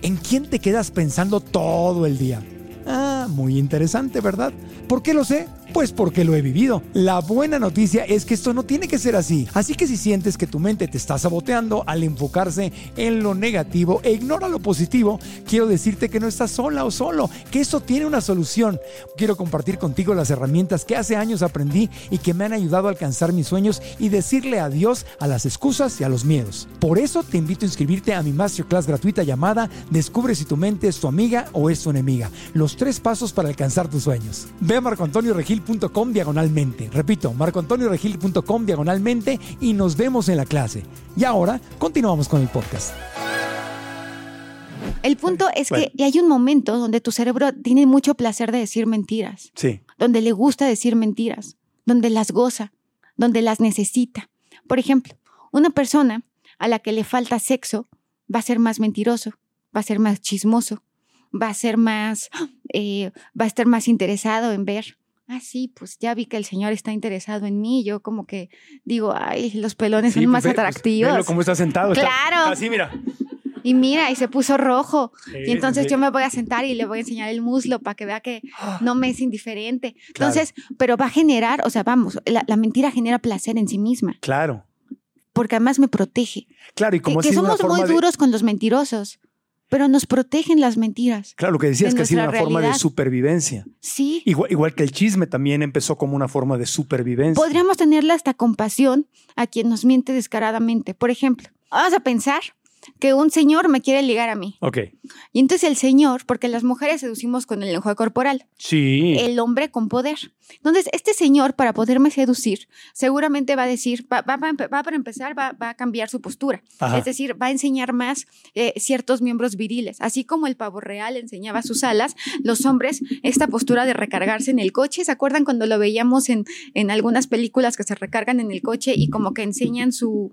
¿En quién te quedas pensando todo el día? Ah, muy interesante, ¿verdad? ¿Por qué lo sé? Pues porque lo he vivido. La buena noticia es que esto no tiene que ser así. Así que si sientes que tu mente te está saboteando al enfocarse en lo negativo e ignora lo positivo, quiero decirte que no estás sola o solo, que eso tiene una solución. Quiero compartir contigo las herramientas que hace años aprendí y que me han ayudado a alcanzar mis sueños y decirle adiós a las excusas y a los miedos. Por eso te invito a inscribirte a mi masterclass gratuita llamada Descubre si tu mente es tu amiga o es tu enemiga. Los tres pasos para alcanzar tus sueños. Ve a marcoantonioregil.com diagonalmente. Repito, marcoantonioregil.com diagonalmente y nos vemos en la clase. Y ahora continuamos con el podcast. El punto es Bueno. que y hay un momento donde tu cerebro tiene mucho placer de decir mentiras, Sí. donde le gusta decir mentiras, donde las goza, donde las necesita. Por ejemplo, una persona a la que le falta sexo va a ser más mentiroso, va a ser más chismoso, va a ser más, eh, va a estar más interesado en ver. Ah, sí, pues ya vi que el señor está interesado en mí. Yo como que digo, ay, los pelones Sí, son pues más ve- pues, atractivos. velo cómo está sentado. está Claro. así, mira. Y mira, y se puso rojo. Sí, y entonces sí. yo me voy a sentar y le voy a enseñar el muslo para que vea que no me es indiferente. Claro. Entonces, pero va a generar, o sea, vamos, la, la mentira genera placer en sí misma, Claro. porque además me protege. Claro, y como que somos muy de- duros con los mentirosos, pero nos protegen las mentiras. Claro, lo que decías de que ha sido una forma de supervivencia. Sí. Igual, igual que el chisme también empezó como una forma de supervivencia. Podríamos tenerle hasta compasión a quien nos miente descaradamente. Por ejemplo, vamos a pensar que un señor me quiere ligar a mí. Ok. Y entonces el señor, porque las mujeres seducimos con el lenguaje corporal, Sí. el hombre con poder. Entonces, este señor, para poderme seducir, seguramente va a decir, va, va- para empezar, va, va a cambiar su postura. Ajá. Es decir, va a enseñar más eh, ciertos miembros viriles. Así como el pavo real enseñaba sus alas, los hombres, esta postura de recargarse en el coche. ¿Se acuerdan cuando lo veíamos en, en algunas películas que se recargan en el coche y como que enseñan su...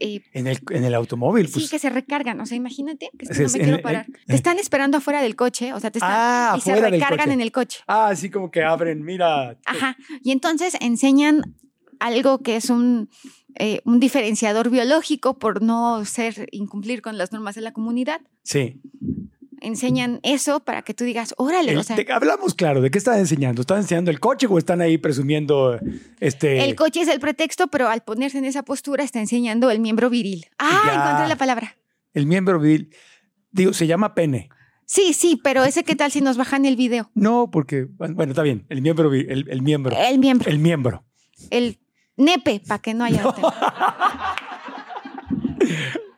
eh, En el, en el automóvil, Sí, pues. que se recargan. O sea, imagínate que es no me en- quiero parar. en- Te están esperando afuera del coche, o sea, te están Ah, y se recargan en el coche. Ah, así como que abren, mira. Ajá. Y entonces enseñan algo que es un, eh, un diferenciador biológico por no ser, incumplir con las normas de la comunidad. Sí. Enseñan eso para que tú digas, órale, El- o sea, hablamos claro, ¿de qué están enseñando? ¿Están enseñando el coche o están ahí presumiendo este. el coche es el pretexto, pero al ponerse en esa postura está enseñando el miembro viril. Ah, Ya. encontré la palabra. el miembro viril? Digo, se llama pene. Sí, sí, pero ese qué tal si nos bajan el video. No, porque. Bueno, está bien. El miembro. El, el miembro. El miembro, El miembro. el nepe, para que no haya...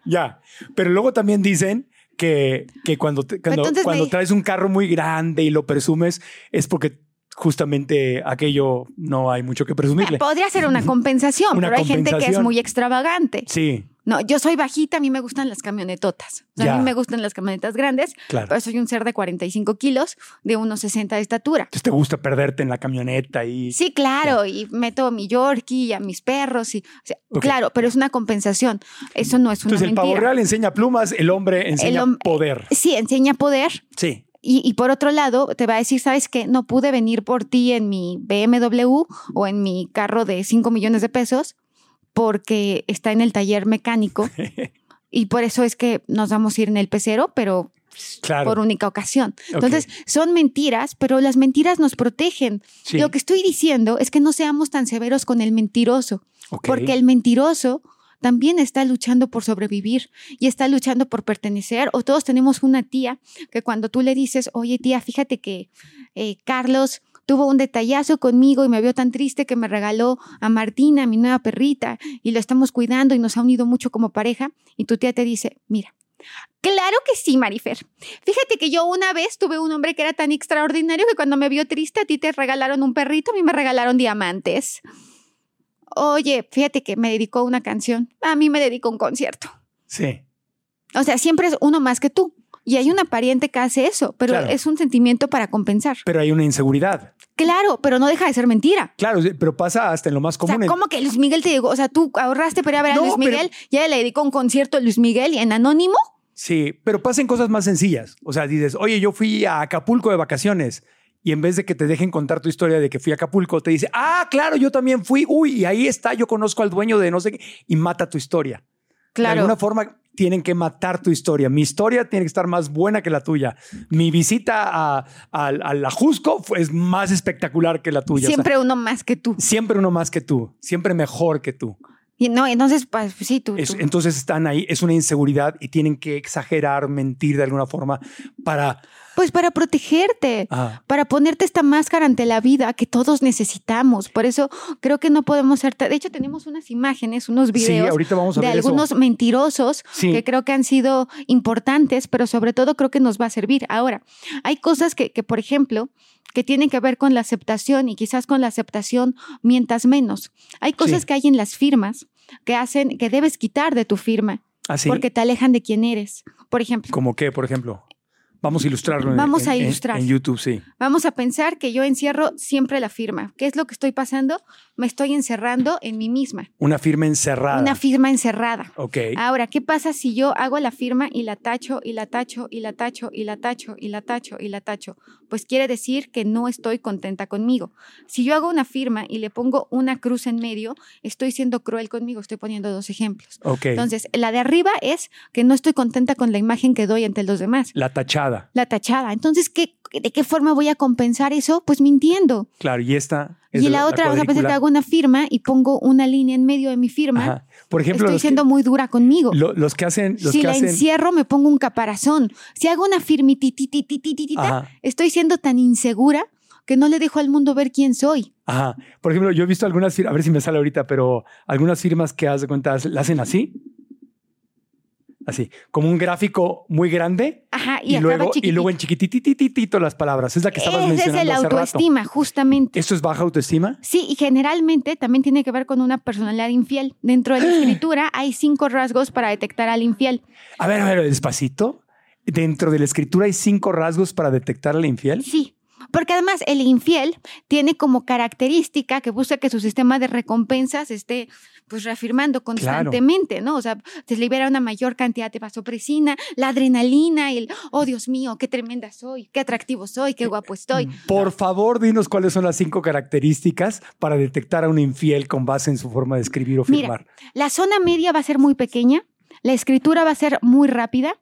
Ya. Pero luego también dicen que, que cuando, te- cuando, Entonces cuando me- traes un carro muy grande y lo presumes es porque justamente aquello no hay mucho que presumirle. Podría ser una compensación, Una pero hay gente que es muy extravagante. Sí, No, yo soy bajita, a mí me gustan las camionetotas. O sea, Ya. a mí me gustan las camionetas grandes, claro. pero soy un ser de 45 kilos, de unos 60 de estatura. Entonces te gusta perderte en la camioneta y... Sí, claro, y meto a mi Yorkie y a mis perros. Y, o sea, Ok. Claro, pero es una compensación. Eso no es una Entonces el pavo real enseña plumas, el hombre enseña hom- poder. Sí, enseña poder. Sí. Y, y por otro lado, te va a decir, ¿sabes qué? No pude venir por ti en mi BMW o en mi carro de 5 millones de pesos porque está en el taller mecánico. y por eso es que nos vamos a ir en el pecero, pero Claro. por única ocasión. Entonces, son mentiras, pero las mentiras nos protegen. Sí. Lo que estoy diciendo es que no seamos tan severos con el mentiroso, porque el mentiroso también está luchando por sobrevivir y está luchando por pertenecer. O todos tenemos una tía que cuando tú le dices, oye tía, fíjate que eh, Carlos tuvo un detallazo conmigo y me vio tan triste que me regaló a Martina, mi nueva perrita, y lo estamos cuidando y nos ha unido mucho como pareja. Y tu tía te dice, mira. Claro que sí, Marifer. Fíjate que yo una vez tuve un hombre que era tan extraordinario que cuando me vio triste a ti te regalaron un perrito, a mí me regalaron diamantes. Oye, fíjate que me dedicó una canción, a mí me dedicó un concierto. Sí. O sea, siempre es uno más que tú. Y hay una pariente que hace eso, pero Claro. es un sentimiento para compensar. Pero hay una inseguridad. Claro, pero no deja de ser mentira. Claro, pero pasa hasta en lo más O común. sea, ¿cómo que Luis Miguel te dijo? O sea, tú ahorraste para ir a ver a Luis pero- Miguel, ya le dedicó un concierto a Luis Miguel y en anónimo. Sí, pero pasan cosas más sencillas. O sea, dices, oye, yo fui a Acapulco de vacaciones. Y en vez de que te dejen contar tu historia de que fui a Acapulco, te dice, ah, claro, yo también fui. Uy, y ahí está, yo conozco al dueño de no sé qué. Y mata tu historia. De Claro. alguna forma tienen que matar tu historia. Mi historia tiene que estar más buena que la tuya. Mi visita a, al al Ajusco fue- es más espectacular que la tuya. O sea, Siempre uno más que tú. siempre uno más que tú. Siempre mejor que tú. Y no, entonces, pues sí, tú. Es- tú- entonces están ahí, es una inseguridad y tienen que exagerar, mentir de alguna forma para... Pues para protegerte. ah, para ponerte esta máscara ante la vida que todos necesitamos. Por eso creo que no podemos ser... De hecho, tenemos unas imágenes, unos sí, videos ahorita vamos a de eso. algunos mentirosos Sí. que creo que han sido importantes, pero sobre todo creo que nos va a servir. Ahora, hay cosas que, que, por ejemplo, que tienen que ver con la aceptación y quizás con la aceptación mientas menos. Hay cosas Sí. que hay en las firmas que hacen que debes quitar de tu firma ¿Así? porque te alejan de quién eres. Por ejemplo, ¿Como qué, por ejemplo? Vamos a ilustrarlo en- Vamos a en- en- ilustrar. En, YouTube, sí. Vamos a pensar que yo encierro siempre la firma. ¿Qué es lo que estoy pasando? Me estoy encerrando en mí misma. Una firma encerrada. Una firma encerrada. Ok. Ahora, ¿qué pasa si yo hago la firma y la tacho y la tacho y la tacho y la tacho y la tacho y la tacho? Pues quiere decir que no estoy contenta conmigo. Si yo hago una firma y le pongo una cruz en medio, estoy siendo cruel conmigo. Estoy poniendo dos ejemplos. ok. Entonces, la de arriba es que no estoy contenta con la imagen que doy ante los demás. La tachada. La tachada. Entonces, ¿qué, ¿de qué forma voy a compensar eso? Pues mintiendo. Claro, y esta. es Y la otra, vamos a pensar cuadrícula. que hago una firma y pongo una línea en medio de mi firma. Ajá. Por ejemplo, Estoy que, siendo muy dura conmigo. lo- los que hacen. Los si que la hacen encierro, me pongo un caparazón. Si hago una firmitititititita, estoy siendo tan insegura que no le dejo al mundo ver quién soy. Ajá. Por ejemplo, yo he visto algunas firmas, a ver si me sale ahorita, pero algunas firmas que haz de cuenta, la hacen así. Así, como un gráfico muy grande Ajá, y, luego, y luego en chiquitititito las palabras. Es la que estabas Ese es mencionando el hace rato. autoestima, justamente. ¿Esto es baja autoestima? Sí, y generalmente también tiene que ver con una personalidad infiel. Dentro de la escritura hay cinco rasgos para detectar al infiel. A ver, a ver, despacito. Dentro de la escritura hay cinco rasgos para detectar al infiel. Sí. Porque además el infiel tiene como característica que busca que su sistema de recompensas esté pues reafirmando constantemente, ¿no? O sea, se libera una mayor cantidad de vasopresina, la adrenalina, el, oh Dios mío, qué tremenda soy, qué atractivo soy, qué guapo estoy. Por favor, dinos cuáles son las cinco características para detectar a un infiel con base en su forma de escribir o Mira, firmar. La zona media va a ser muy pequeña, la escritura va a ser muy rápida,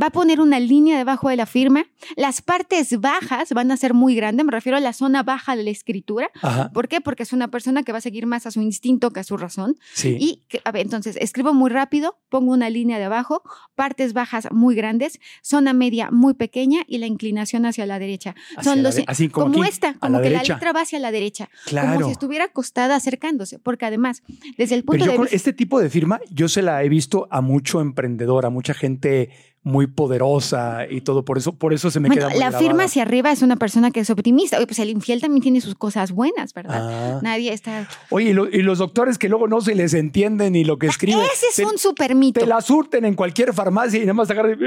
va a poner una línea debajo de la firma. Las partes bajas van a ser muy grandes, me refiero a la zona baja de la escritura. Ajá. ¿Por qué? Porque es una persona que va a seguir más a su instinto que a su razón. Sí. Y, a ver, entonces, escribo muy rápido, pongo una línea de abajo, partes bajas muy grandes, zona media muy pequeña y la inclinación hacia la derecha. Hacia Son la los, de- así como aquí, esta, como la que derecha. la letra va hacia la derecha, claro. como si estuviera acostada acercándose, porque además, desde el punto Pero yo de con vista... este tipo de firma, yo se la he visto a mucho emprendedor, a mucha gente muy poderosa y todo. Por eso, por eso se me Bueno, queda muy la grabada. firma hacia arriba es una persona que es optimista. Oye, pues el infiel también tiene sus cosas buenas, ¿verdad? Ah. Nadie está... Oye, y, lo- y los doctores que luego no se les entienden ni lo que escriben. Ese es te, un super mito. te la surten en cualquier farmacia y nada más agarran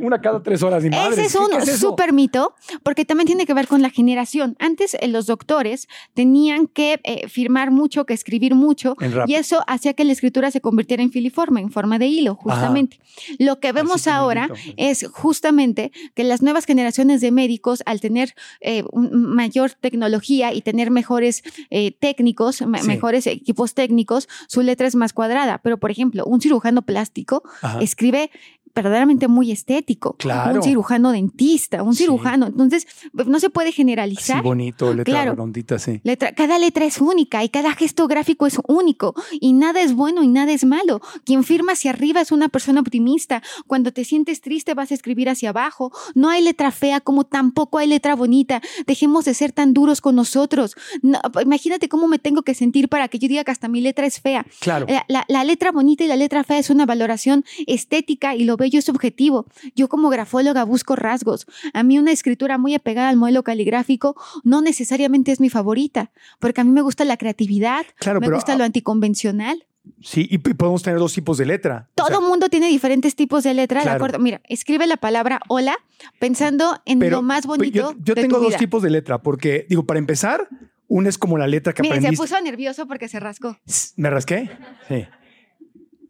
una cada tres horas. Y madre, Ese es ¿qué- un es super mito, porque también tiene que ver con la generación. Antes eh, los doctores tenían que eh, firmar mucho, que escribir mucho, y eso hacía que la escritura se convirtiera en filiforme, en forma de hilo, justamente. Lo que vemos ahora es justamente que las nuevas generaciones de médicos, al tener eh, mayor tecnología y tener mejores eh, técnicos, Sí. mejores equipos técnicos, su letra es más cuadrada. Pero, por ejemplo, un cirujano plástico Ajá. escribe verdaderamente muy estético. Claro. Un cirujano dentista, un Sí. cirujano. Entonces, no se puede generalizar. bonito, letra Claro. redondita, sí. Letra- cada letra es única y cada gesto gráfico es único y nada es bueno y nada es malo. Quien firma hacia arriba es una persona optimista. Cuando te sientes triste vas a escribir hacia abajo. No hay letra fea como tampoco hay letra bonita. Dejemos de ser tan duros con nosotros. No, imagínate cómo me tengo que sentir para que yo diga que hasta mi letra es fea. Claro. La, la- la letra bonita y la letra fea es una valoración estética y lo bello es subjetivo. Yo como grafóloga busco rasgos. A mí una escritura muy apegada al modelo caligráfico no necesariamente es mi favorita, porque a mí me gusta la creatividad, Claro, me pero gusta lo anticonvencional. sí, y podemos tener dos tipos de letra. O Todo sea, mundo tiene diferentes tipos de letra, ¿de acuerdo? Mira, escribe la palabra hola pensando en pero lo más pues, bonito yo, yo de tengo tu dos vida. tipos de letra, porque, digo, para empezar, una es como la letra que Mira, se aprendiste. puso nervioso porque se rascó. ¿Me rasqué? Sí.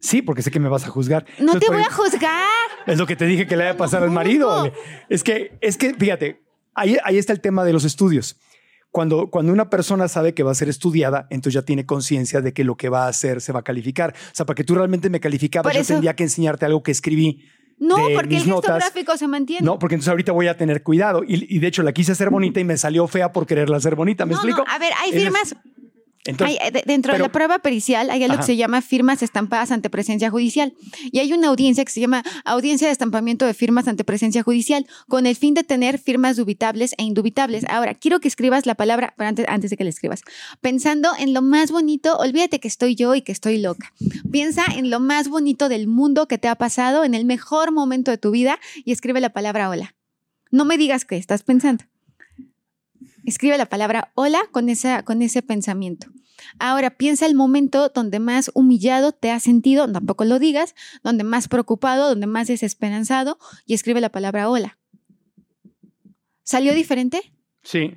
Sí, porque sé que me vas a juzgar. No Entonces, te voy a juzgar. Es lo que te dije que le vaya a pasar al marido. Es que, es que, fíjate, ahí, ahí está el tema de los estudios. Cuando, cuando una persona sabe que va a ser estudiada, entonces ya tiene conciencia de que lo que va a hacer se va a calificar. O sea, para que tú realmente me calificabas, yo tendría que enseñarte algo que escribí. No, de porque el mis gesto notas. gráfico se mantiene. No, porque entonces ahorita voy a tener cuidado. Y, y de hecho la quise hacer bonita y me salió fea por quererla hacer bonita. ¿Me No, explico? no, a ver, hay es- firmas, Entonces, Hay- de- dentro pero- de la prueba pericial hay algo Ajá. que se llama firmas estampadas ante presencia judicial. Y hay una audiencia que se llama audiencia de estampamiento de firmas ante presencia judicial, con el fin de tener firmas dubitables e indubitables. Ahora, quiero que escribas la palabra, pero antes, antes de que la escribas, pensando en lo más bonito, olvídate que estoy yo y que estoy loca. Piensa en lo más bonito del mundo que te ha pasado, en el mejor momento de tu vida, y escribe la palabra hola. No me digas qué estás pensando. Escribe la palabra hola con, esa, con ese pensamiento. Ahora piensa el momento donde más humillado te has sentido, tampoco lo digas, donde más preocupado, donde más desesperanzado y escribe la palabra hola. ¿Salió diferente? Sí.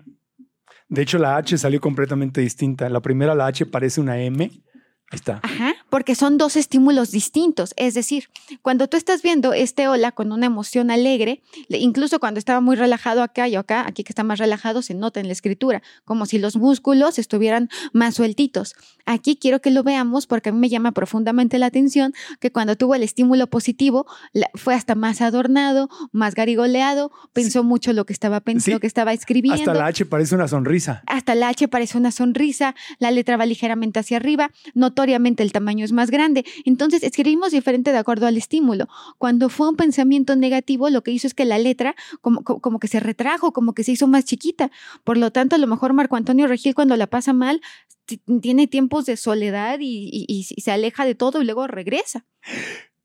De hecho, la H salió completamente distinta. La primera, la H parece una M. Ahí está. Ajá, porque son dos estímulos distintos. Es decir, cuando tú estás viendo este hola con una emoción alegre, le- incluso cuando estaba muy relajado acá y acá, aquí que está más relajado, se nota en la escritura, como si los músculos estuvieran más sueltitos. Aquí quiero que lo veamos porque a mí me llama profundamente la atención que cuando tuvo el estímulo positivo, fue hasta más adornado, más garigoleado, pensó mucho lo que estaba pensando, Sí, lo que estaba escribiendo Hasta la H parece una sonrisa. hasta la H parece una sonrisa, la letra va ligeramente hacia arriba, notoriamente el tamaño es más grande. Entonces escribimos diferente de acuerdo al estímulo. Cuando fue un pensamiento negativo, lo que hizo es que la letra como, como, que se retrajo, como que se hizo más chiquita. Por lo tanto, a lo mejor Marco Antonio Regil cuando la pasa mal ti- tiene tiempos de soledad y se aleja de todo y luego regresa.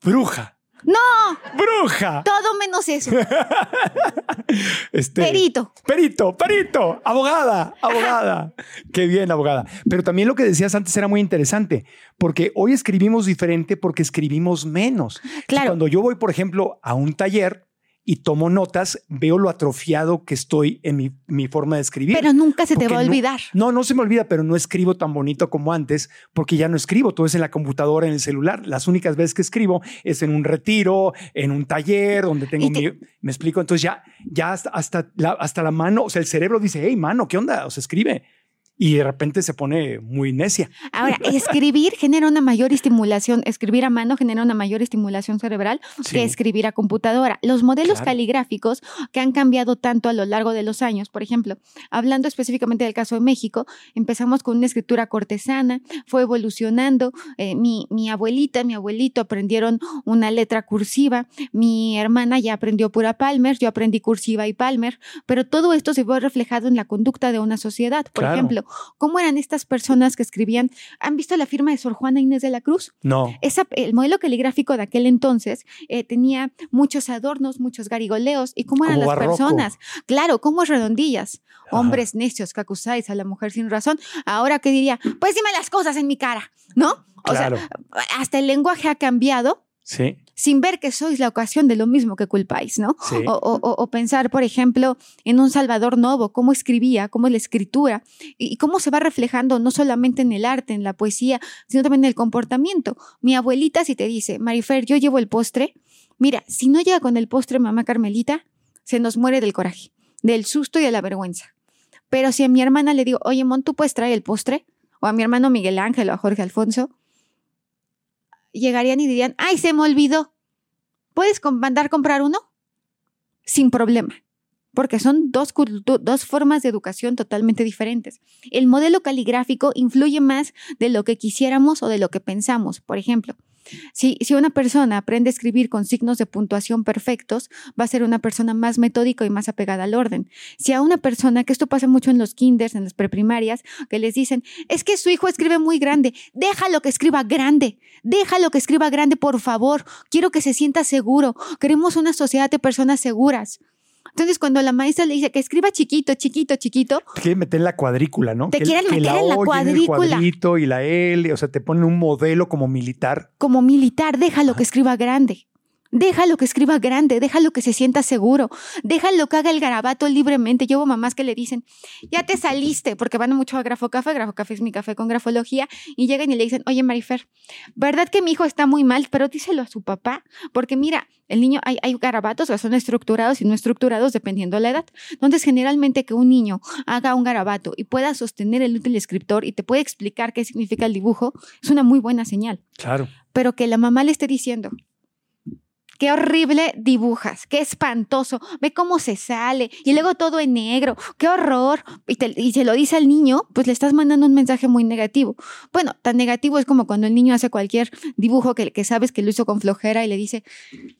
Bruja. ¡No! ¡Bruja! Todo menos eso. Este, Perito. Perito, perito, abogada, abogada. Qué bien, abogada. Pero también lo que decías antes era muy interesante, porque hoy escribimos diferente porque escribimos menos. Entonces, Claro. Cuando yo voy, por ejemplo, a un taller y tomo notas, veo lo atrofiado que estoy en mi, mi forma de escribir. Pero nunca se te va a olvidar. No, no se me olvida, pero no escribo tan bonito como antes porque ya no escribo. Todo es en la computadora, en el celular. Las únicas veces que escribo es en un retiro, en un taller donde tengo te- mi. Me explico. Entonces ya, ya hasta, hasta, la, hasta la mano, o sea, el cerebro dice, hey, mano, ¿qué onda? O sea, escribe. Y de repente se pone muy necia. Ahora, escribir genera una mayor estimulación, escribir a mano genera una mayor estimulación cerebral Sí. que escribir a computadora. Los modelos Claro. caligráficos que han cambiado tanto a lo largo de los años, por ejemplo, hablando específicamente del caso de México, empezamos con una escritura cortesana, fue evolucionando, eh, mi, mi abuelita, mi abuelito aprendieron una letra cursiva, mi hermana ya aprendió pura Palmer, yo aprendí cursiva y Palmer, pero todo esto se ve reflejado en la conducta de una sociedad. Por Claro. ejemplo, ¿cómo eran estas personas que escribían? ¿Han visto la firma de Sor Juana Inés de la Cruz? No, Esa, el modelo caligráfico de aquel entonces eh, tenía muchos adornos, muchos garigoleos. ¿Y cómo eran Como las barroco. personas? Claro, como redondillas. Ajá. Hombres necios que acusáis a la mujer sin razón. Ahora, ¿qué diría? Pues dime las cosas en mi cara, ¿no? O claro. sea, hasta el lenguaje ha cambiado sí, sin ver que sois la ocasión de lo mismo que culpáis, ¿no? sí. O, o- o- o pensar, por ejemplo, en un Salvador Novo, cómo escribía, cómo es la escritura y, y cómo se va reflejando no solamente en el arte, en la poesía, sino también en el comportamiento. Mi abuelita, si te dice, Marifer, yo llevo el postre, mira, si no llega con el postre mamá Carmelita, se nos muere del coraje, del susto y de la vergüenza. Pero si a mi hermana le digo, oye, Mon, ¿tú puedes traer el postre? O a mi hermano Miguel Ángel o a Jorge Alfonso, llegarían y dirían, ay, se me olvidó. ¿Puedes mandar comprar uno? Sin problema, porque son dos, dos formas de educación totalmente diferentes. El modelo caligráfico influye más de lo que quisiéramos o de lo que pensamos. Por ejemplo, si, si una persona aprende a escribir con signos de puntuación perfectos, va a ser una persona más metódica y más apegada al orden. Si a una persona, que esto pasa mucho en los kinders, en las preprimarias, que les dicen, es que su hijo escribe muy grande, déjalo que escriba grande, déjalo que escriba grande, por favor, quiero que se sienta seguro, queremos una sociedad de personas seguras. Entonces, cuando la maestra le dice que escriba chiquito, chiquito, chiquito, Te quieren meter en la cuadrícula, ¿no? Te Que- quieren que meter en la O lleve el cuadrícula. y la L, o sea, te ponen un modelo como militar. como militar, déjalo que escriba grande. Déjalo que escriba grande, déjalo que se sienta seguro, déjalo que haga el garabato libremente. Yo hubo mamás que le dicen, ya te saliste, porque van mucho a Grafo Café, Grafo Café es mi café con grafología, y llegan y le dicen, oye Marifer, ¿verdad que mi hijo está muy mal? Pero díselo a su papá, porque mira, el niño, hay, hay garabatos que son estructurados y no estructurados dependiendo de la edad. Entonces, generalmente que un niño haga un garabato y pueda sostener el útil escritor y te puede explicar qué significa el dibujo, es una muy buena señal Claro. pero que la mamá le esté diciendo, qué horrible dibujas, qué espantoso, ve cómo se sale y luego todo en negro, qué horror, y, te- y se lo dice al niño, pues le estás mandando un mensaje muy negativo. Bueno, tan negativo es como cuando el niño hace cualquier dibujo que, que sabes que lo hizo con flojera y le dice,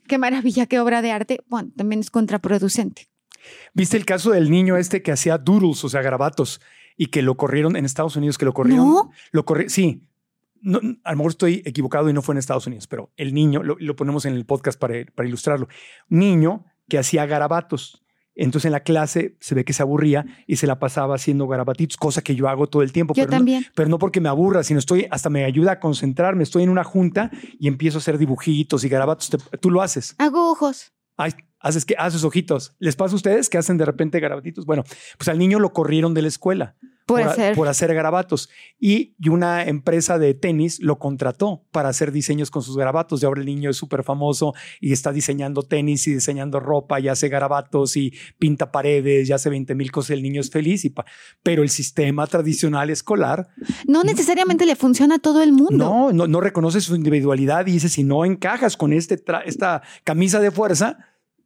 qué maravilla, qué obra de arte, bueno, también es contraproducente. ¿Viste el caso del niño este que hacía doodles, o sea, garabatos, y que lo corrieron en Estados Unidos, que lo corrieron? ¿No? Lo corri sí. No, a lo mejor estoy equivocado y no fue en Estados Unidos, pero el niño, lo, lo ponemos en el podcast para, para ilustrarlo, niño que hacía garabatos. Entonces en la clase se ve que se aburría y se la pasaba haciendo garabatitos, cosa que yo hago todo el tiempo. Yo pero no- también. pero no porque me aburra, sino estoy, hasta me ayuda a concentrarme. Estoy en una junta y empiezo a hacer dibujitos y garabatos. Te- tú lo haces. Hago ojos. Ay, haces que haces ojitos. ¿Les pasa a ustedes que hacen de repente garabatitos? Bueno, pues al niño lo corrieron de la escuela Por a- hacer. por hacer garabatos y, y una empresa de tenis lo contrató para hacer diseños con sus garabatos. Y ahora el niño es súper famoso y está diseñando tenis y diseñando ropa y hace garabatos y pinta paredes y hace 20 mil cosas. El niño es feliz, y pero el sistema tradicional escolar No necesariamente le funciona a todo el mundo. no, no, no reconoce su individualidad y dice, si no encajas con este esta camisa de fuerza,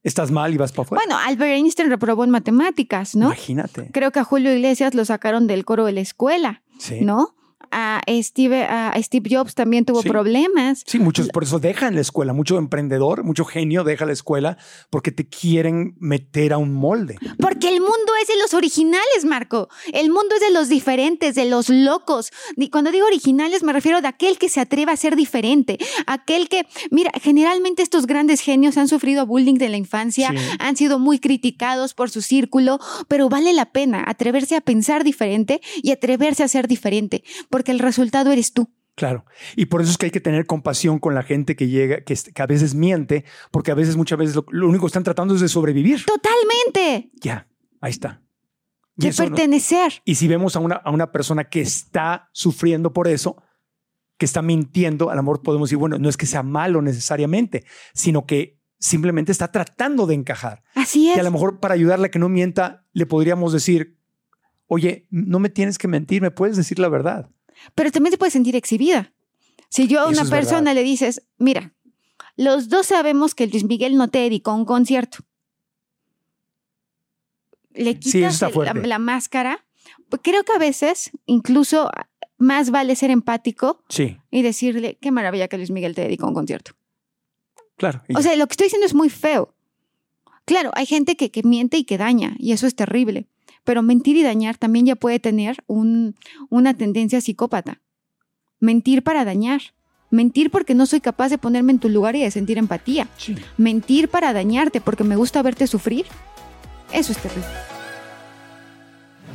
estás mal y vas para afuera. Bueno, Albert Einstein reprobó en matemáticas, ¿no? Imagínate. Creo que a Julio Iglesias lo sacaron del coro de la escuela, Sí. ¿no? A Steve, a Steve Jobs también tuvo Sí. problemas. Sí, muchos por eso dejan la escuela. Mucho emprendedor, mucho genio deja la escuela porque te quieren meter a un molde. Porque el mundo es de los originales, Marco. El mundo es de los diferentes, de los locos. Y cuando digo originales me refiero de aquel que se atreve a ser diferente. Aquel que, mira, generalmente estos grandes genios han sufrido bullying de la infancia, Sí. han sido muy criticados por su círculo, pero vale la pena atreverse a pensar diferente y atreverse a ser diferente, porque el resultado eres tú. Claro. Y por eso es que hay que tener compasión con la gente que llega, que, a veces miente, porque a veces, muchas veces, lo, lo único que están tratando es de sobrevivir. Totalmente. Ya, ahí está. Y, De eso no- pertenecer. y si vemos a una, a una persona que está sufriendo por eso, que está mintiendo, a lo mejor podemos decir, bueno, no es que sea malo necesariamente, sino que simplemente está tratando de encajar. Así es. a lo mejor para ayudarle a que no mienta, le podríamos decir, Oye, no me tienes que mentir, me puedes decir la verdad. Pero también te puedes sentir exhibida. Si yo a una persona verdad. le dices, mira, los dos sabemos que Luis Miguel no te dedicó a un concierto. Le Sí, quitas el- la, máscara. Pues creo que a veces incluso más vale ser empático Sí, y decirle, qué maravilla que Luis Miguel te dedicó a un concierto. claro. O sea, lo que estoy diciendo es muy feo. Claro, hay gente que, que miente y que daña, y eso es terrible. Pero mentir y dañar también ya puede tener un- una tendencia psicópata. Mentir para dañar. Mentir porque no soy capaz de ponerme en tu lugar y de sentir empatía. Sí. Mentir para dañarte porque me gusta verte sufrir. Eso es terrible.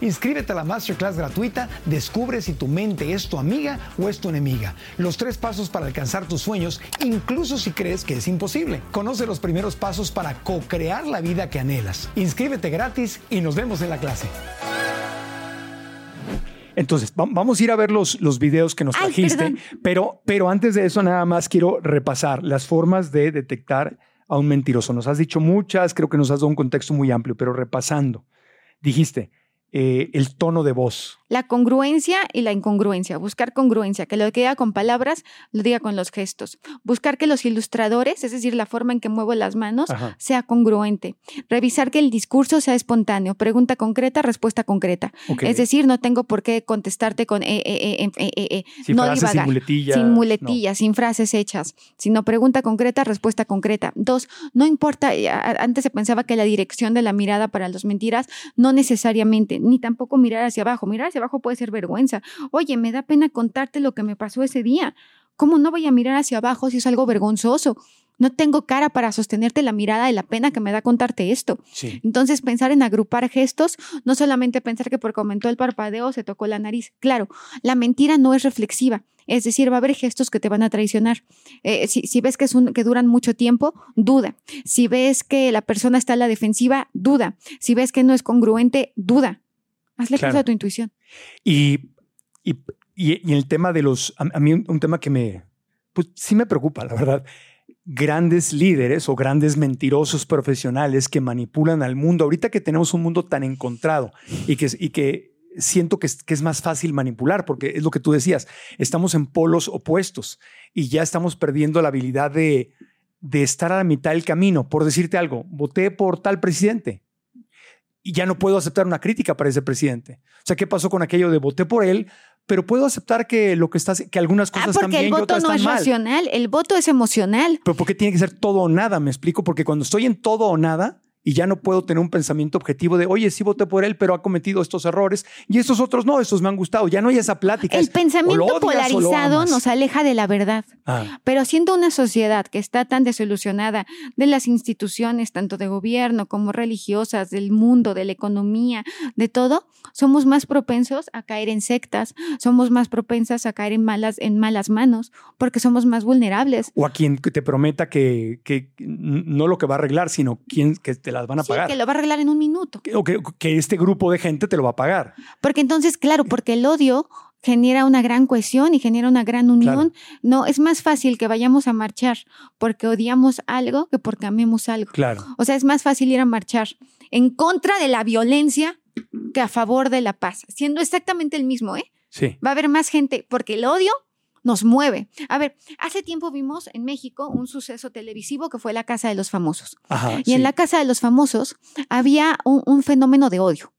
Inscríbete a la masterclass gratuita, descubre si tu mente es tu amiga o es tu enemiga. Los tres pasos para alcanzar tus sueños, incluso si crees que es imposible. Conoce los primeros pasos para co-crear la vida que anhelas. Inscríbete gratis y nos vemos en la clase. Entonces, va- vamos a ir a ver los, los videos que nos Ay, trajiste, pero, pero antes de eso nada más quiero repasar las formas de detectar a un mentiroso. Nos has dicho muchas, creo que nos has dado un contexto muy amplio, pero repasando, dijiste eh, el tono de voz. La congruencia y la incongruencia. Buscar congruencia, que lo que diga con palabras, lo diga con los gestos. Buscar que los ilustradores, es decir, la forma en que muevo las manos, Ajá. sea congruente. Revisar que el discurso sea espontáneo. Pregunta concreta, respuesta concreta. Es decir, no tengo por qué contestarte con eh, eh, eh, eh, eh. Sin no frases, sin divagar. muletillas. Sin no. muletillas, sin frases hechas, sino pregunta concreta, respuesta concreta. Dos, no importa, antes se pensaba que la dirección de la mirada para las mentiras, no necesariamente, ni tampoco mirar hacia abajo. Mirar hacia abajo puede ser vergüenza. Oye, me da pena contarte lo que me pasó ese día. ¿Cómo no voy a mirar hacia abajo si es algo vergonzoso? No tengo cara para sostenerte la mirada de la pena que me da contarte esto. Sí. Entonces, pensar en agrupar gestos, no solamente pensar que porque aumentó el parpadeo se tocó la nariz. Claro, la mentira no es reflexiva. Es decir, va a haber gestos que te van a traicionar. Eh, si, si ves que, es un- que duran mucho tiempo, duda. Si ves que la persona está a la defensiva, duda. Si ves que no es congruente, duda. Hazle Claro. caso a tu intuición. Y, y, y- el tema de los, a, a mí un, un tema que me, pues sí me preocupa, la verdad. Grandes líderes o grandes mentirosos profesionales que manipulan al mundo. Ahorita que tenemos un mundo tan encontrado y que, y que siento que es, que es más fácil manipular, porque es lo que tú decías, estamos en polos opuestos y ya estamos perdiendo la habilidad de, de estar a la mitad del camino. Por decirte algo, voté por tal presidente y ya no puedo aceptar una crítica para ese presidente. O sea, ¿qué pasó con aquello de voté por él, pero puedo aceptar que lo que está que algunas Ah, cosas están porque bien el y otras no están es mal? racional, el voto es emocional. Pero ¿por qué tiene que ser todo o nada? Me explico, porque cuando estoy en todo o nada y ya no puedo tener un pensamiento objetivo de, oye, sí voté por él, pero ha cometido estos errores y estos otros no, estos me han gustado. Ya no hay esa plática. El es, pensamiento odias polarizado nos aleja de la verdad. Ah, Pero siendo una sociedad que está tan desilusionada de las instituciones, tanto de gobierno como religiosas, del mundo, de la economía, de todo, somos más propensos a caer en sectas, somos más propensas a caer en malas, en malas manos, porque somos más vulnerables. o a quien te prometa que, que no lo que va a arreglar, sino quien que te las van a Sí, pagar. que lo va a arreglar en un minuto. O que, que este grupo de gente te lo va a pagar. Porque entonces, claro, porque el odio genera una gran cohesión y genera una gran unión. No, es más fácil que vayamos a marchar porque odiamos algo que porque amemos algo. Claro. O sea, es más fácil ir a marchar en contra de la violencia que a favor de la paz, siendo exactamente el mismo, ¿eh? Sí. Va a haber más gente porque el odio nos mueve. A ver, hace tiempo vimos en México un suceso televisivo que fue la Casa de los Famosos. Ajá. Y en la Casa de los Famosos había un, un fenómeno de odio.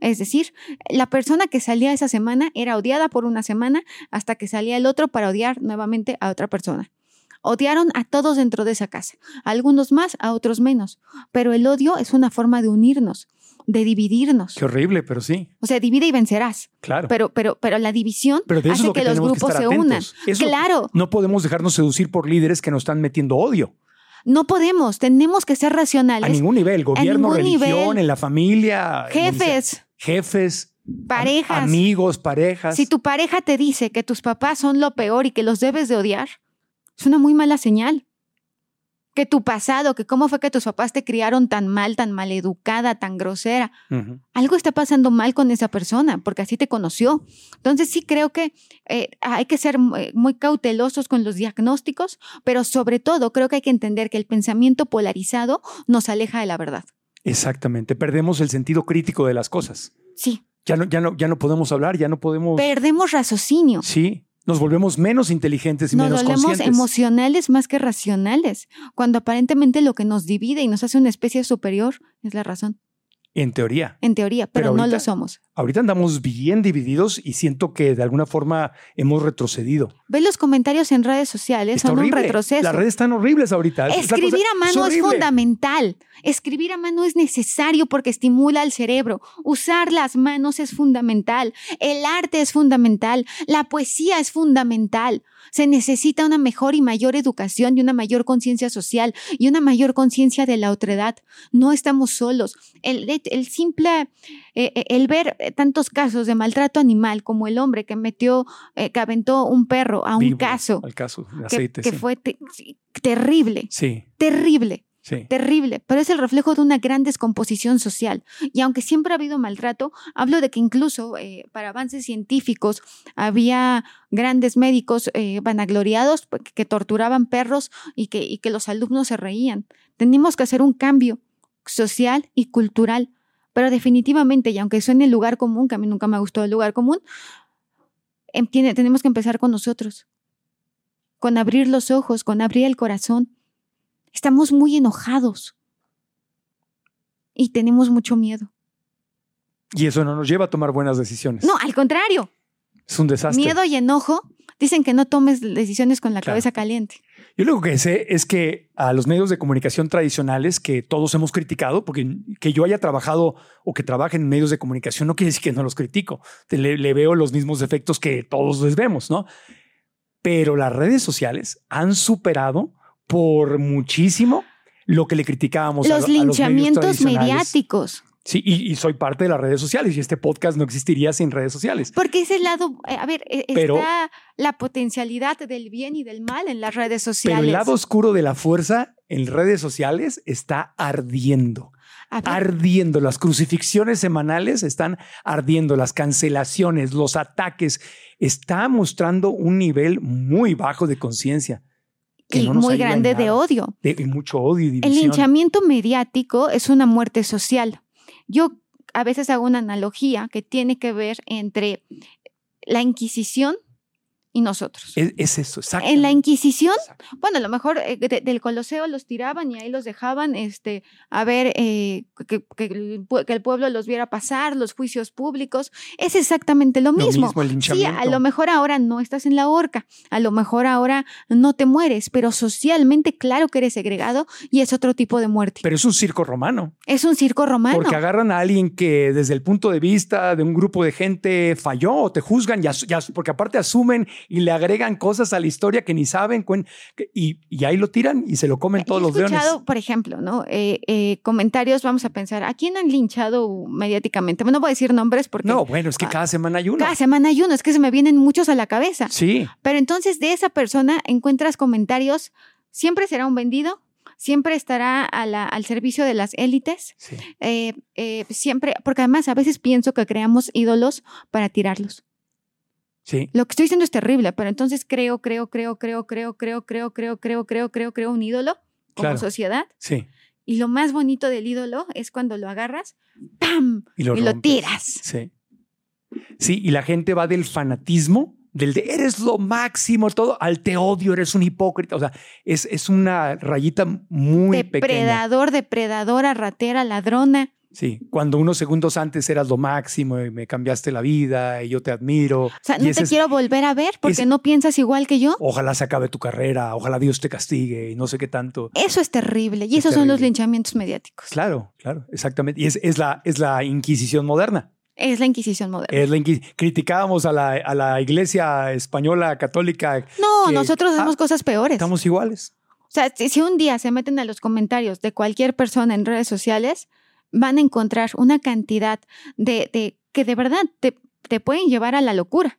Es decir, la persona que salía esa semana era odiada por una semana hasta que salía el otro para odiar nuevamente a otra persona. Odiaron a todos dentro de esa casa, a algunos más, a otros menos. Pero el odio es una forma de unirnos, de dividirnos. Qué horrible, pero sí, O sea, divide y vencerás. claro. Pero, pero, pero la división Pero hace lo que, que, los que grupos se unan. Eso- Claro, No podemos dejarnos seducir por líderes que nos están metiendo odio no podemos, tenemos que ser a racionales. ningún nivel, gobierno, ningún religión, nivel. en la familia. Jefes, jefes, Parejas. am- amigos, parejas. Si tu pareja te dice que tus papás son lo peor y que los debes de odiar, es una muy mala señal. Que tu pasado, que cómo fue que tus papás te criaron tan mal, tan maleducada, tan grosera, algo está pasando mal con esa persona, porque así te conoció. Entonces sí creo que eh, hay que ser muy, muy cautelosos con los diagnósticos, pero sobre todo creo que hay que entender que el pensamiento polarizado nos aleja de la verdad. Exactamente. Perdemos el sentido crítico de las cosas. Sí, Ya no, ya no, ya no podemos hablar, ya no podemos. perdemos raciocinio. Sí, nos volvemos menos inteligentes y Nos menos volvemos conscientes. emocionales más que racionales, cuando aparentemente lo que nos divide y nos hace una especie superior es la razón, En teoría. en teoría, pero, Pero no lo somos. Ahorita andamos bien divididos y siento que de alguna forma hemos retrocedido. Ve los comentarios en redes sociales, Está son horrible. un retroceso. Las redes están horribles ahorita. Es Escribir cosa- a mano es, horrible. fundamental. Escribir a mano es necesario porque estimula el cerebro. Usar las manos es fundamental. El arte es fundamental. La poesía es fundamental. Se necesita una mejor y mayor educación y una mayor conciencia social y una mayor conciencia de la otredad. No estamos solos. El, el simple, eh, eh, el ver tantos casos de maltrato animal como el hombre que metió, eh, que aventó un perro a un Vivo, caso Al caso de que, aceite. que sí. fue te- terrible, Sí, terrible, terrible, pero es el reflejo de una gran descomposición social. Y aunque siempre ha habido maltrato, hablo de que incluso eh, para avances científicos había grandes médicos eh, vanagloriados pues, que torturaban perros y que, los alumnos se reían. Tenemos que hacer un cambio social y cultural, pero definitivamente, y aunque suene el lugar común, que a mí nunca me gustó el lugar común, em- tenemos que empezar con nosotros, con abrir los ojos, con abrir el corazón. Estamos muy enojados y tenemos mucho miedo. Y eso no nos lleva a tomar buenas decisiones. No, al contrario, Es un desastre. miedo y enojo dicen que no tomes decisiones con la Claro. cabeza caliente. Yo lo que sé es que a los medios de comunicación tradicionales que todos hemos criticado, porque que yo haya trabajado o que trabaje en medios de comunicación no quiere decir que no los critico. Le veo los mismos defectos que todos les vemos, ¿no? Pero las redes sociales han superado por muchísimo lo que le criticábamos a, Los lo- a los medios linchamientos mediáticos. Sí, y, y soy parte de las redes sociales y este podcast no existiría sin redes sociales. Porque ese lado, eh, a ver, Pero- está la potencialidad del bien y del mal en las redes Pero sociales. el lado oscuro de la fuerza en redes sociales está ardiendo. Ardiendo. Las crucifixiones semanales están ardiendo, las cancelaciones, los ataques. Está mostrando un nivel muy bajo de conciencia. Que y no muy grande de odio. De, mucho odio y El linchamiento mediático es una muerte social. Yo a veces hago una analogía que tiene que ver entre la Inquisición y nosotros. Es, es eso, exacto. En la Inquisición, bueno, a lo mejor eh, de- del Coloseo los tiraban y ahí los dejaban este, a ver eh, que, que el pue- que el pueblo los viera pasar, los juicios públicos. Es exactamente lo Lo mismo. mismo, el Sí, a lo mejor ahora no estás en la horca, a lo mejor ahora no te mueres, pero socialmente claro que eres segregado y es otro tipo de muerte. Pero es un circo romano. es un circo romano. Porque agarran a alguien que desde el punto de vista de un grupo de gente falló o te juzgan, y porque aparte asumen y le agregan cosas a la historia que ni saben, y, y ahí lo tiran y se lo comen todos He los leones. escuchado, por ejemplo, ¿no? Eh, eh, comentarios, vamos a pensar, ¿a quién han linchado mediáticamente? Bueno, no voy a decir nombres porque No, bueno, es que Ah, cada semana hay uno. cada semana hay uno, es que se me vienen muchos a la cabeza. Sí, Pero entonces de esa persona encuentras comentarios, siempre será un vendido, siempre estará a la- al servicio de las élites, sí. eh, eh, siempre, porque además a veces pienso que creamos ídolos para tirarlos. Sí, Lo que estoy diciendo es terrible, pero entonces creo, creo, creo, creo, creo, creo, creo, creo, creo, creo, creo, creo un ídolo como Claro. sociedad. sí. Y lo más bonito del ídolo es cuando lo agarras, ¡pam! Y lo, y lo rompes. tiras. Sí. Sí, y la gente va del fanatismo, del de eres lo máximo, todo, al te odio, eres un hipócrita. O sea, es, es una rayita muy pequeña. Depredador, depredadora, ratera, ladrona. Sí, cuando unos segundos antes eras lo máximo y me cambiaste la vida y yo te admiro. O sea, no te es- quiero volver a ver porque no piensas igual que yo. Ojalá se acabe tu carrera, ojalá Dios te castigue y no sé qué tanto. Eso es terrible. Y Es esos son los linchamientos mediáticos. Claro, claro, exactamente. Y es, es la, es la Inquisición moderna. Es la Inquisición moderna. Es la Inqui- Criticábamos a la, a la iglesia española católica. no, que- nosotros ah, hacemos cosas peores. Estamos iguales. O sea, si un día se meten a los comentarios de cualquier persona en redes sociales, van a encontrar una cantidad de, de que de verdad te, te pueden llevar a la locura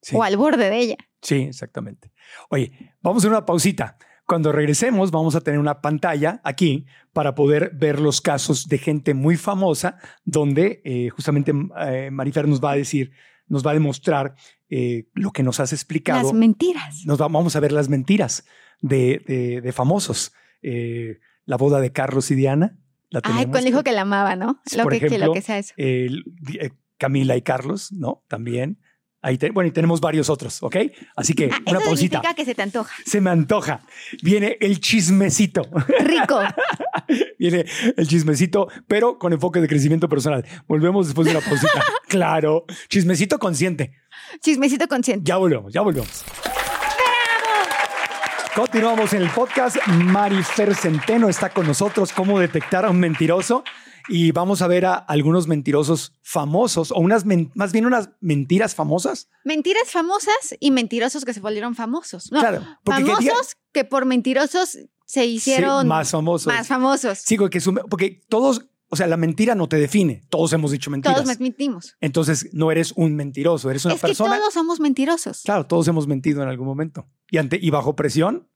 Sí. o al borde de ella. Sí, exactamente. Oye, vamos a hacer una pausita. Cuando regresemos, vamos a tener una pantalla aquí para poder ver los casos de gente muy famosa, donde eh, justamente eh, Marifer nos va a decir, nos va a demostrar eh, lo que nos has explicado. Las mentiras. Nos va- vamos a ver las mentiras de, de- de famosos. La boda de Carlos y Diana. La Ay, tenemos. cuando dijo que la amaba, ¿no? Lo por que, que ejemplo, lo que sea eso. El- eh, Camila y Carlos, ¿no? También. Ahí te- bueno, y tenemos varios otros, ¿ok? Así que Ah, una eso pausita. significa que se te antoja. Se me antoja. Viene el chismecito. Rico. Viene el chismecito, pero con enfoque de crecimiento personal. Volvemos después de una pausita. claro. Chismecito consciente. Chismecito consciente. Ya volvemos, ya volvemos. Continuamos en el podcast. Marifer Centeno está con nosotros. ¿Cómo detectar a un mentiroso? Y vamos a ver a algunos mentirosos famosos o unas, más bien unas mentiras famosas. Mentiras famosas y mentirosos que se volvieron famosos. No, Claro, porque famosos quería- que por mentirosos se hicieron Sí, más famosos. más famosos. Sí, porque todos, o sea, la mentira no te define. Todos hemos dicho mentiras. Todos mentimos. Entonces no eres un mentiroso, eres una Es que persona. todos somos mentirosos. Claro, todos hemos mentido en algún momento. Y, ante, y bajo presión,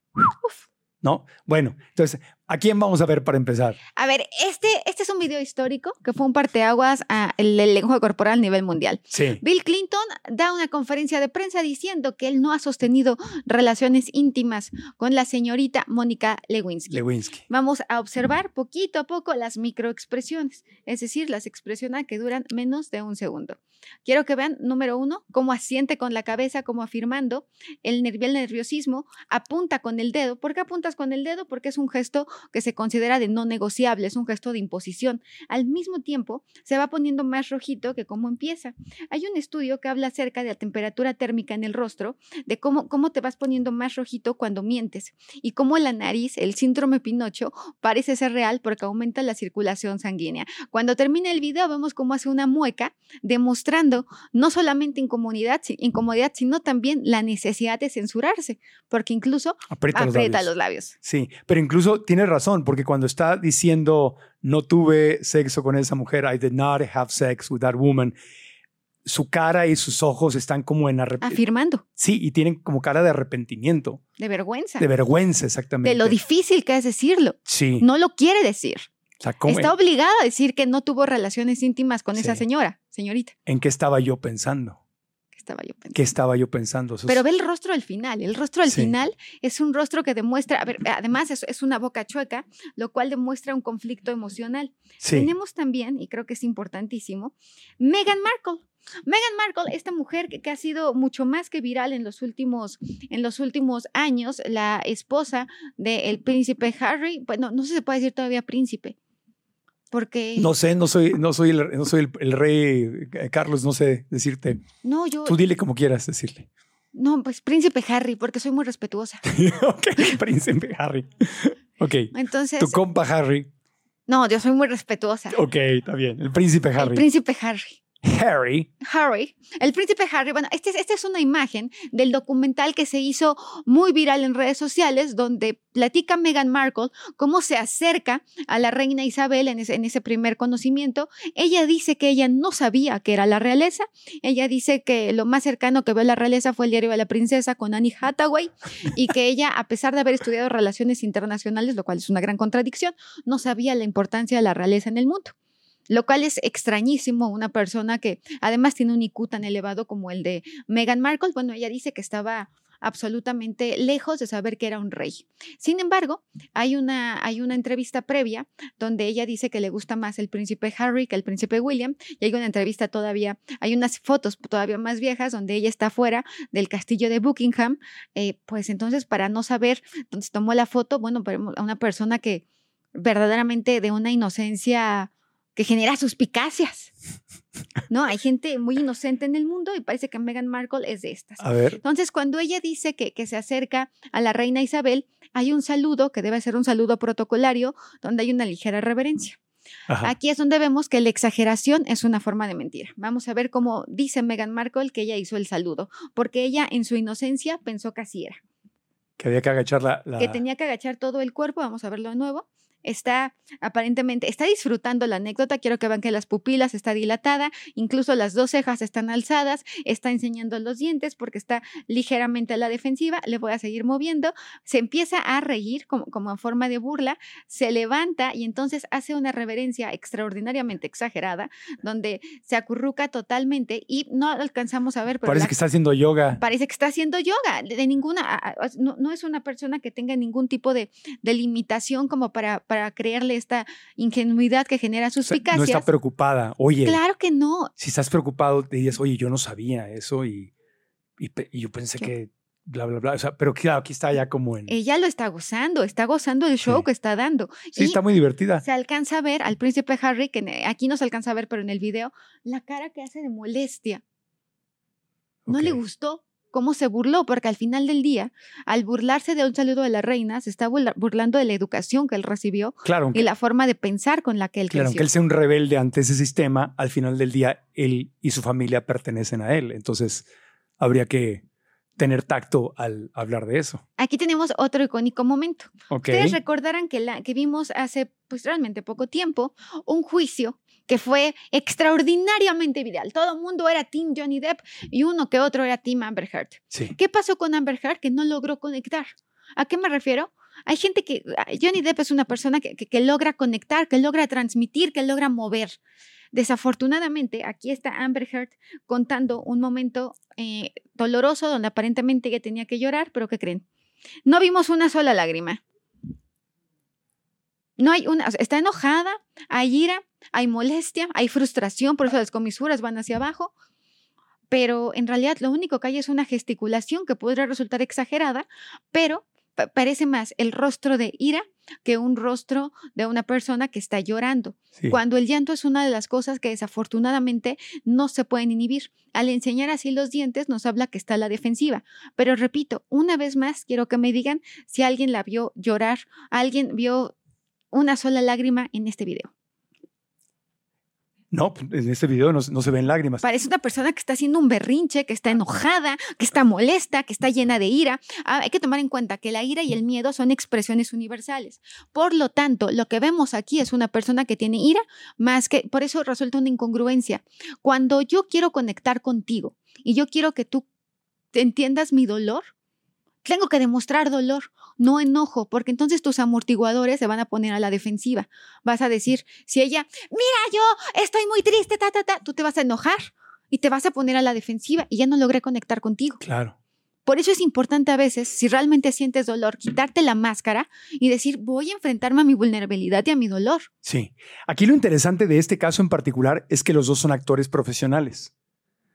¿no? Bueno, entonces, ¿a quién vamos a ver para empezar? A ver, este, este es un video histórico que fue un parteaguas a el, el lenguaje corporal a nivel mundial. Sí. Bill Clinton da una conferencia de prensa diciendo que él no ha sostenido relaciones íntimas con la señorita Mónica Lewinsky. Lewinsky. Vamos a observar poquito a poco las microexpresiones, es decir, las expresiones que duran menos de un segundo. Quiero que vean, número uno, cómo asiente con la cabeza, como afirmando el, nervio, el nerviosismo, apunta con el dedo. ¿Por qué apuntas con el dedo? Porque es un gesto que se considera de no negociable, es un gesto de imposición. Al mismo tiempo, se va poniendo más rojito que cómo empieza. Hay un estudio que habla acerca de la temperatura térmica en el rostro, de cómo, cómo te vas poniendo más rojito cuando mientes y cómo la nariz, el síndrome Pinocho, parece ser real porque aumenta la circulación sanguínea. Cuando termina el video vemos cómo hace una mueca demostrando no solamente incomodidad, incomodidad, sino también la necesidad de censurarse, porque incluso Aprieta, los labios. los labios. Sí, pero incluso tiene razón, porque cuando está diciendo no tuve sexo con esa mujer, I did not have sex with that woman, su cara y sus ojos están como en arrepentimiento. Afirmando, Sí, y tienen como cara de arrepentimiento, de vergüenza, de vergüenza, exactamente. de lo difícil que es decirlo. Sí. No lo quiere decir. O sea, ¿cómo- Está obligada a decir que no tuvo relaciones íntimas con esa señora, señorita, ¿En qué estaba yo pensando? Estaba yo pensando. ¿Qué estaba yo pensando? Eso Pero ve el rostro al final. El rostro al Sí. final es un rostro que demuestra, a ver, además es, es una boca chueca, lo cual demuestra un conflicto emocional. sí. Tenemos también, y creo que es importantísimo, Meghan Markle. Meghan Markle, esta mujer que, que ha sido mucho más que viral en los últimos, en los últimos años, la esposa del príncipe Harry, bueno, no sé si se puede decir todavía príncipe, porque No sé, no soy, no soy, el, no soy el, el rey eh, Carlos, no sé decirte. no, yo, Tú dile como quieras decirle. no, pues príncipe Harry, porque soy muy respetuosa. ok, príncipe Harry. Ok. Entonces, Tu compa Harry. no, yo soy muy respetuosa. Ok, está bien. El príncipe El Harry. príncipe Harry. Harry. Harry, el príncipe Harry, bueno, esta este es una imagen del documental que se hizo muy viral en redes sociales, donde platica Meghan Markle cómo se acerca a la reina Isabel en ese, en ese primer conocimiento. Ella dice que ella no sabía que era la realeza. Ella dice que lo más cercano que vio a la realeza fue el diario de la princesa con Annie Hathaway y que ella, a pesar de haber estudiado relaciones internacionales, lo cual es una gran contradicción, no sabía la importancia de la realeza en el mundo lo cual es extrañísimo, una persona que además tiene un IQ tan elevado como el de Meghan Markle, bueno, ella dice que estaba absolutamente lejos de saber que era un rey. Sin embargo, hay una, hay una entrevista previa donde ella dice que le gusta más el príncipe Harry que el príncipe William, y hay una entrevista todavía, hay unas fotos todavía más viejas donde ella está fuera del castillo de Buckingham, eh, pues entonces para no saber dónde tomó la foto, bueno, a una persona que verdaderamente de una inocencia que genera suspicacias. No, hay gente muy inocente en el mundo y parece que Meghan Markle es de estas. A ver. Entonces, cuando ella dice que, que se acerca a la reina Isabel, hay un saludo que debe ser un saludo protocolario donde hay una ligera reverencia. Ajá. Aquí es donde vemos que la exageración es una forma de mentira. Vamos a ver cómo dice Meghan Markle que ella hizo el saludo, porque ella en su inocencia pensó que así era Que había que agachar la. la- que tenía que agachar todo el cuerpo, vamos a verlo de nuevo, está aparentemente, está disfrutando la anécdota. Quiero que vean que las pupilas está dilatada, incluso las dos cejas están alzadas, está enseñando los dientes porque está ligeramente a la defensiva. Le voy a seguir moviendo. Se empieza a reír como, como en forma de burla, se levanta y entonces hace una reverencia extraordinariamente exagerada, donde se acurruca totalmente y no alcanzamos a ver. Pero Parece la- que está haciendo yoga. Parece que está haciendo yoga. De de ninguna, no, no es una persona que tenga ningún tipo de, de limitación como para, para creerle esta ingenuidad que genera suspicacias. no está preocupada. Oye, Claro que no. si estás preocupado, te dirías, oye, yo no sabía eso y, y, yo pensé que bla, bla, bla. O sea, pero claro, aquí está ya como en... Ella lo está gozando, está gozando el show Sí. que está dando. sí, y está muy divertida. se alcanza a ver al príncipe Harry, que aquí no se alcanza a ver, pero en el video, la cara que hace de molestia. No le gustó cómo se burló, porque al final del día, al burlarse de un saludo de la reina, se está burla- burlando de la educación que él recibió Claro, y la forma de pensar con la que él claro, creció. aunque él sea un rebelde ante ese sistema, al final del día él y su familia pertenecen a él. Entonces, habría que tener tacto al hablar de eso. Aquí tenemos otro icónico momento. Ustedes recordarán que, la, que vimos hace pues realmente poco tiempo un juicio que fue extraordinariamente viral. Todo el mundo era Team Johnny Depp y uno que otro era Team Amber Heard. Sí. ¿Qué pasó con Amber Heard que no logró conectar? ¿A qué me refiero? Hay gente que, Johnny Depp es una persona que, que- que logra conectar, que logra transmitir, que logra mover. Desafortunadamente, aquí está Amber Heard contando un momento eh, doloroso donde aparentemente ella tenía que llorar, pero ¿qué creen? No vimos una sola lágrima. No hay una, está enojada, hay ira, hay molestia, hay frustración, por eso las comisuras van hacia abajo, pero en realidad lo único que hay es una gesticulación que podría resultar exagerada, pero pa- parece más el rostro de ira que un rostro de una persona que está llorando. sí. Cuando el llanto es una de las cosas que desafortunadamente no se pueden inhibir. Al enseñar así los dientes nos habla que está a la defensiva. Pero repito, una vez más quiero que me digan si alguien la vio llorar, alguien vio una sola lágrima en este video. No, pues, en este video no, no se ven lágrimas. Parece una persona que está haciendo un berrinche, que está enojada, que está molesta, que está llena de ira. Ah, hay que tomar en cuenta que la ira y el miedo son expresiones universales. Por lo tanto, lo que vemos aquí es una persona que tiene ira, más que, por eso resulta una incongruencia. Cuando yo quiero conectar contigo y yo quiero que tú entiendas mi dolor, tengo que demostrar dolor, no enojo, porque entonces tus amortiguadores se van a poner a la defensiva. Vas a decir, si ella, mira, yo estoy muy triste, ta, ta, ta, tú te vas a enojar y te vas a poner a la defensiva y ya no logré conectar contigo. Claro. Por eso es importante a veces, si realmente sientes dolor, quitarte la máscara y decir, voy a enfrentarme a mi vulnerabilidad y a mi dolor. Sí. Aquí lo interesante de este caso en particular es que los dos son actores profesionales.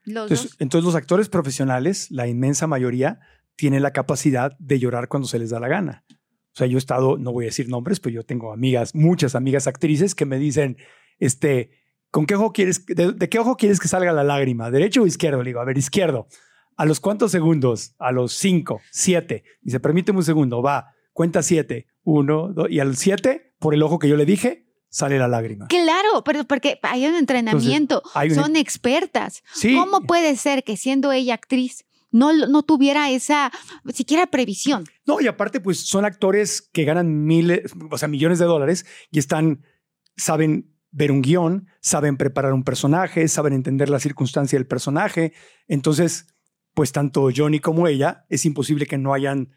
Los Entonces, dos. entonces los actores profesionales, la inmensa mayoría, tienen la capacidad de llorar cuando se les da la gana. O sea, yo he estado, no voy a decir nombres, pero yo tengo amigas, muchas amigas actrices que me dicen, este, ¿con qué ojo quieres, de, de qué ojo quieres que salga la lágrima? ¿Derecho o izquierdo? Le digo, a ver, izquierdo. ¿A los cuántos segundos? A los cinco, siete. Dice, permíteme un segundo, va, cuenta siete, uno, dos, y al siete, por el ojo que yo le dije, sale la lágrima. Claro, pero porque hay un entrenamiento, hay un- son expertas. Sí. ¿Cómo puede ser que siendo ella actriz no, no tuviera esa siquiera previsión? No, y aparte, pues son actores que ganan miles, o sea, millones de dólares y están, saben ver un guion, saben preparar un personaje, saben entender la circunstancia del personaje. Entonces, pues tanto Johnny como ella, es imposible que no hayan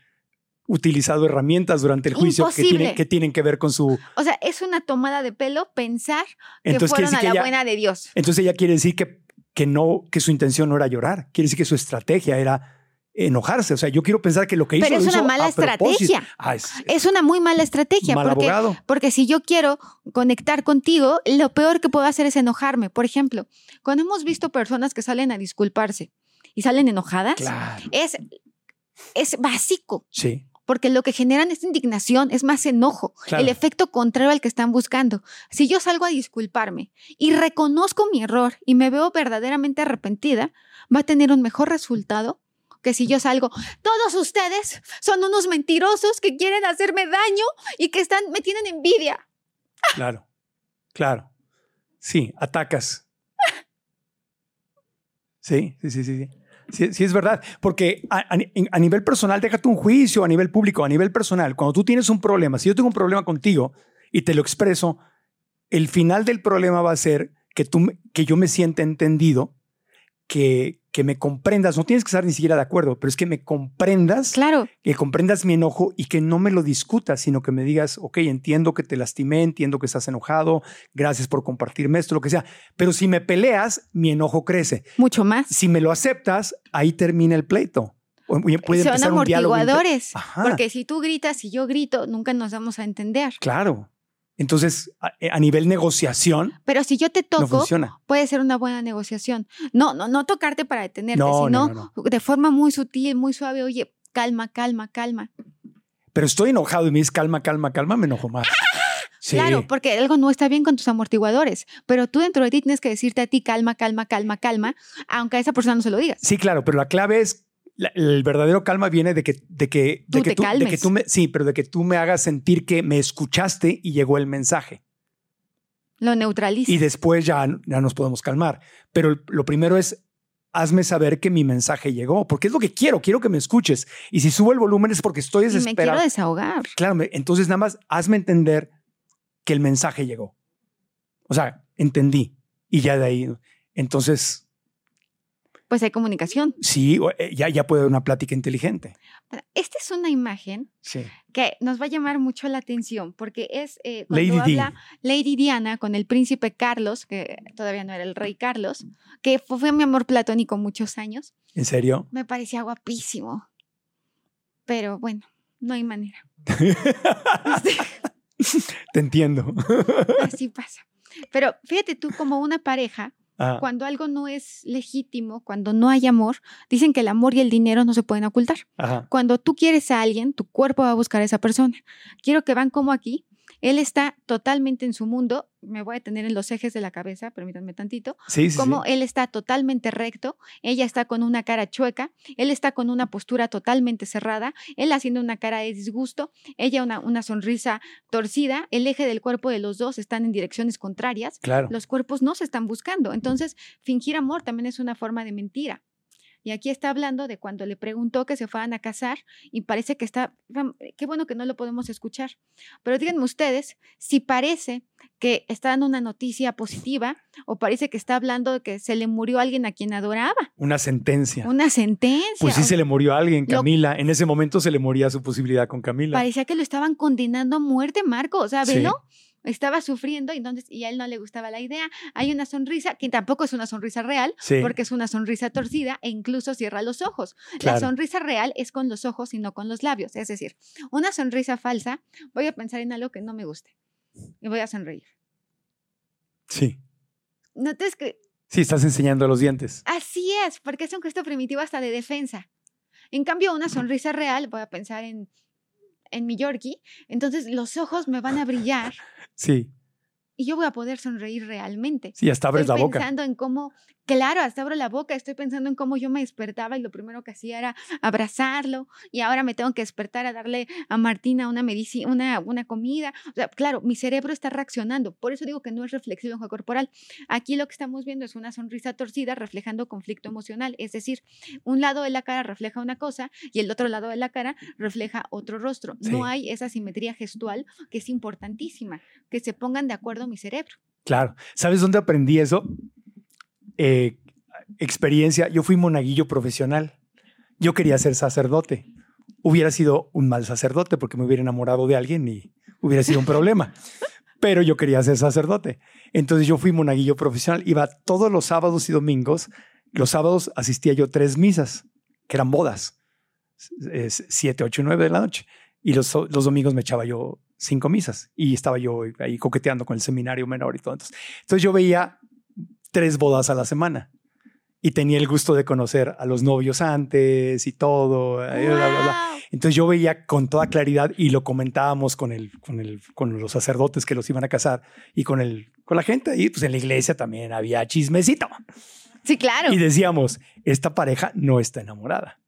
utilizado herramientas durante el juicio que tienen, que tienen que ver con su... O sea, es una tomada de pelo pensar que Entonces, fueron a la que ella, buena de Dios. entonces ella quiere decir que, que no, que su intención no era llorar, quiere decir que su estrategia era enojarse. O sea, yo quiero pensar que lo que hizo Pero lo es una hizo mala estrategia. Ah, es, Es una muy mala estrategia. mal porque, abogado. porque si yo quiero conectar contigo, lo peor que puedo hacer es enojarme. Por ejemplo, cuando hemos visto personas que salen a disculparse y salen enojadas, Claro. es, es básico. Sí. Porque lo que generan es indignación, es más enojo, Claro. el efecto contrario al que están buscando. Si yo salgo a disculparme y reconozco mi error y me veo verdaderamente arrepentida, va a tener un mejor resultado que si yo salgo, todos ustedes son unos mentirosos que quieren hacerme daño y que están, me tienen envidia. Claro, claro. Sí, atacas. Sí, sí, sí, sí. Sí, sí, sí es verdad. Porque a, a ni- a nivel personal, déjate un juicio, a nivel público, a nivel personal, cuando tú tienes un problema, si yo tengo un problema contigo y te lo expreso, el final del problema va a ser que, tú, que yo me sienta entendido, que, que me comprendas, no tienes que estar ni siquiera de acuerdo, pero es que me comprendas, Claro, que comprendas mi enojo y que no me lo discutas, sino que me digas, ok, entiendo que te lastimé, entiendo que estás enojado, gracias por compartirme esto, lo que sea. Pero si me peleas, mi enojo crece. mucho más. Si me lo aceptas, ahí termina el pleito. Puede Son un amortiguadores. Porque si tú gritas y yo grito, nunca nos vamos a entender. Claro. Entonces, a, a nivel negociación, Pero si yo te no toco, funciona. puede ser una buena negociación. No, no, no tocarte para detenerte, No, sino no, no, de forma muy sutil, muy suave. Oye, calma, calma, calma. Pero estoy enojado y me dices calma, calma, calma, me enojo más. Sí. Claro, porque algo no está bien con tus amortiguadores. Pero tú dentro de ti tienes que decirte a ti calma, calma, calma, calma, aunque a esa persona no se lo digas. Sí, claro, pero la clave es la- el verdadero calma viene de que de que de Tú que te tú, de que tú me sí, pero de que tú me hagas sentir que me escuchaste y llegó el mensaje Lo neutralizas. y después ya, ya nos podemos calmar. Pero lo primero es hazme saber que mi mensaje llegó, porque es lo que quiero, quiero que me escuches. Y si subo el volumen es porque estoy Y me quiero desesperado. desahogar. Claro, entonces nada más hazme entender que el mensaje llegó. O sea, entendí. Y ya de ahí, entonces, Pues hay comunicación. sí, eh, ya, ya puede haber una plática inteligente. Esta es una imagen Sí. que nos va a llamar mucho la atención porque es eh, cuando Lady D. habla Lady Diana con el príncipe Carlos, que todavía no era el rey Carlos, que fu- fue mi amor platónico muchos años. ¿En serio? Me parecía guapísimo. Pero bueno, no hay manera. Te entiendo. Así pasa. Pero fíjate tú, como una pareja, Cuando algo no es legítimo, cuando no hay amor, dicen que el amor y el dinero no se pueden ocultar. ajá. Cuando tú quieres a alguien, tu cuerpo va a buscar a esa persona. Quiero que vean cómo aquí él está totalmente en su mundo. Me voy a tener en los ejes de la cabeza, permítanme tantito. Sí, sí, Como sí. él está totalmente recto, ella está con una cara chueca, él está con una postura totalmente cerrada, él haciendo una cara de disgusto, ella una, una sonrisa torcida, el eje del cuerpo de los dos están en direcciones contrarias, Claro. los cuerpos no se están buscando. Entonces, fingir amor también es una forma de mentira. Y aquí está hablando de cuando le preguntó que se fueran a casar y parece que está, ram- qué bueno que no lo podemos escuchar. Pero díganme ustedes si parece que está dando una noticia positiva o parece que está hablando de que se le murió alguien a quien adoraba. Una sentencia. Una sentencia. Pues sí O- se le murió a alguien, Lo- Camila. En ese momento se le moría su posibilidad con Camila. Parecía que lo estaban condenando a muerte, Marco. O sea, Sí. Estaba sufriendo y, entonces, y a él no le gustaba la idea. Hay una sonrisa que tampoco es una sonrisa real, Sí. porque es una sonrisa torcida e incluso cierra los ojos. Claro. La sonrisa real es con los ojos y no con los labios. Es decir, una sonrisa falsa, voy a pensar en algo que no me guste y voy a sonreír. Sí. No te es que Sí, estás enseñando los dientes. así es, porque es un gesto primitivo hasta de defensa. En cambio, una sonrisa real, voy a pensar en en mi Yorkie, entonces los ojos me van a brillar Sí. Y yo voy a poder sonreír realmente. Sí, hasta abres estoy la boca. pensando en cómo, claro, hasta abro la boca, estoy pensando en cómo yo me despertaba y lo primero que hacía era abrazarlo y ahora me tengo que despertar a darle a Martina una medicina, una, una comida. O sea, claro, mi cerebro está reaccionando, por eso digo que no es reflexivo en juego corporal. Aquí lo que estamos viendo es una sonrisa torcida reflejando conflicto emocional, es decir, un lado de la cara refleja una cosa y el otro lado de la cara refleja otro rostro. Sí. No hay esa simetría gestual que es importantísima, que se pongan de acuerdo mi cerebro. Claro. ¿Sabes dónde aprendí eso? Eh, experiencia. Yo fui monaguillo profesional. Yo quería ser sacerdote. Hubiera sido un mal sacerdote porque me hubiera enamorado de alguien y hubiera sido un problema. Pero yo quería ser sacerdote. Entonces yo fui monaguillo profesional. Iba todos los sábados y domingos. Los sábados asistía yo tres misas, que eran bodas. Es siete, ocho y nueve de la noche. Y los, los domingos me echaba yo cinco misas y estaba yo ahí coqueteando con el seminario menor y todo. Entonces, entonces yo veía tres bodas a la semana y tenía el gusto de conocer a los novios antes y todo. eh, bla, bla, bla. ¡Guau! Entonces yo veía con toda claridad y lo comentábamos con, el, con, el, con los sacerdotes que los iban a casar y con, el, con la gente ahí, pues en la iglesia también había chismecito. Sí, claro. Y decíamos, esta pareja no está enamorada.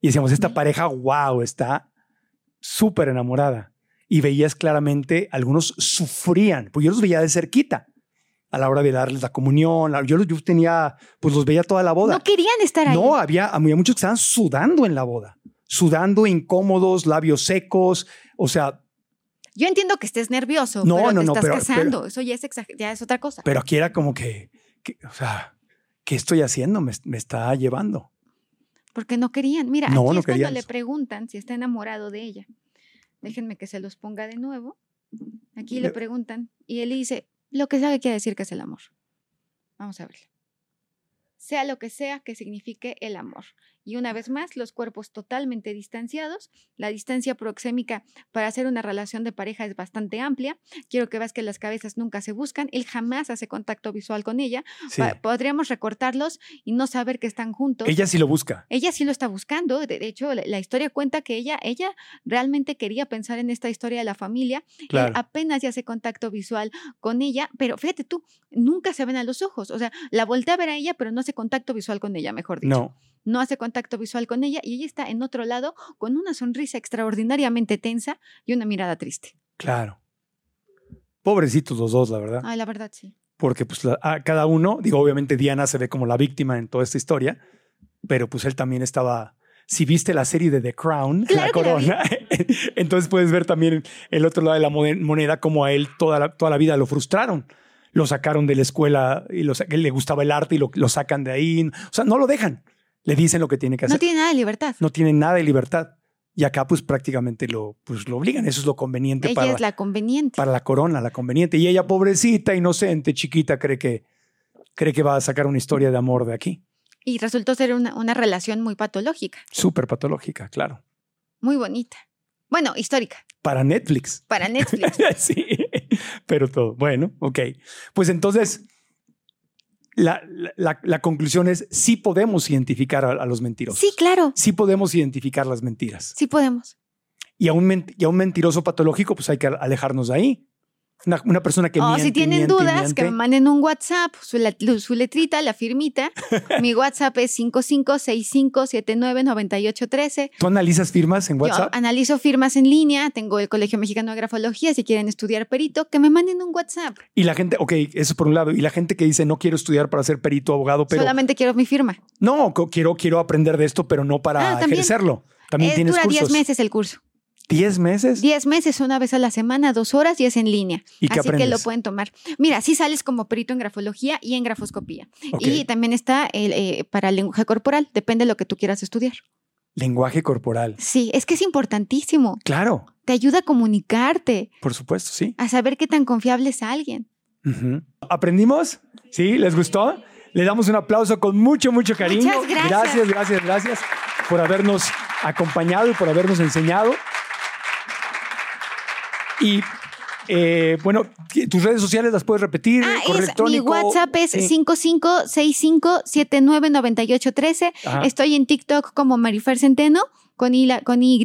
Y decíamos, esta pareja, wow, está súper enamorada. Y veías claramente, algunos sufrían, pues yo los veía de cerquita a la hora de darles la comunión. Yo, los- yo tenía, pues los veía toda la boda. No querían estar ahí. No, había, había muchos que estaban sudando en la boda, sudando, incómodos, labios secos, o sea, Yo entiendo que estés nervioso, No, pero no, te no, estás pero- casando. pero- Eso ya es, exager- ya es otra cosa. Pero aquí era como que, que, o sea, ¿qué estoy haciendo? Me, me está llevando. Porque no querían. Mira, No, aquí no es cuando le preguntan si está enamorado de ella. Déjenme que se los ponga de nuevo. Aquí le preguntan y él dice, lo que sabe quiere decir que es el amor. Vamos a verlo. Sea lo que sea que signifique el amor. Y una vez más, los cuerpos totalmente distanciados. La distancia proxémica para hacer una relación de pareja es bastante amplia. Quiero que veas que las cabezas nunca se buscan. Él jamás hace contacto visual con ella. Sí. Podríamos recortarlos y no saber que están juntos. Ella sí lo busca. Ella sí lo está buscando. De, hecho, la, la historia cuenta que ella, ella realmente quería pensar en esta historia de la familia. Él Claro. apenas ya hace contacto visual con ella, pero fíjate tú, nunca se ven a los ojos. O sea, la voltea a ver a ella, pero no hace contacto visual con ella, mejor dicho. No. No hace contacto visual con ella y ella está en otro lado con una sonrisa extraordinariamente tensa y una mirada triste. Claro. Pobrecitos los dos, la verdad. Ay, la verdad, sí. Porque pues la- a cada uno, digo, obviamente Diana se ve como la víctima en toda esta historia, pero pues él también estaba, si viste la serie de The Crown, Claro la corona, entonces puedes ver también el otro lado de la mone- moneda como a él toda la, toda la vida lo frustraron. Lo sacaron de la escuela y lo, él le gustaba el arte y lo, lo sacan de ahí. O sea, no lo dejan. Le dicen lo que tiene que hacer. No tiene nada de libertad. no tiene nada de libertad. Y acá pues prácticamente lo, pues, lo obligan. Eso es lo conveniente Ella para, es la conveniente. para la corona, la conveniente. Y ella, pobrecita, inocente, chiquita, cree que, cree que va a sacar una historia de amor de aquí. Y resultó ser una, una relación muy patológica, Súper patológica, claro. muy bonita. Bueno, histórica, Para Netflix. para Netflix. sí, pero todo. Bueno, ok. Pues entonces, la, la- la- conclusión es, sí podemos identificar a, a los mentirosos. Sí, claro, Sí podemos identificar las mentiras. sí podemos. Y a un, y a un mentiroso patológico, pues hay que alejarnos de ahí. Una, una persona que O Oh, si tienen miente dudas, que me manden un WhatsApp, su, let- su letrita, la firmita. Mi WhatsApp es 5565799813. ¿Tú analizas firmas en Yo WhatsApp? analizo firmas en línea, tengo el Colegio Mexicano de Grafología, si quieren estudiar perito, que me manden un WhatsApp. Y la gente, ok, eso por un lado. Y la gente que dice, no quiero estudiar para ser perito, abogado, pero Solamente quiero mi firma. no, quiero, quiero aprender de esto, pero no para Ah, ejercerlo. También Eh, tienes dura cursos. 10 meses el curso. ¿10 meses? 10 meses, una vez a la semana, dos horas y es en línea. ¿Y qué Así que lo pueden tomar. Mira, sí sales como perito en grafología y en grafoscopía. Y también está el, eh, para el lenguaje corporal, depende de lo que tú quieras estudiar. Lenguaje corporal. Sí, es que es importantísimo. Claro, Te ayuda a comunicarte, por supuesto, sí. a saber qué tan confiable es alguien. ¿Aprendimos? ¿Sí? ¿Les gustó? Le damos un aplauso con mucho, mucho cariño. Muchas gracias. Gracias, gracias, gracias por habernos acompañado y por habernos enseñado. Y eh, bueno, tus redes sociales las puedes repetir. Ah, correo es, mi electrónico. WhatsApp es Sí. 5565799813. Ajá. Estoy en TikTok como Marifer Centeno, con Y. Con y.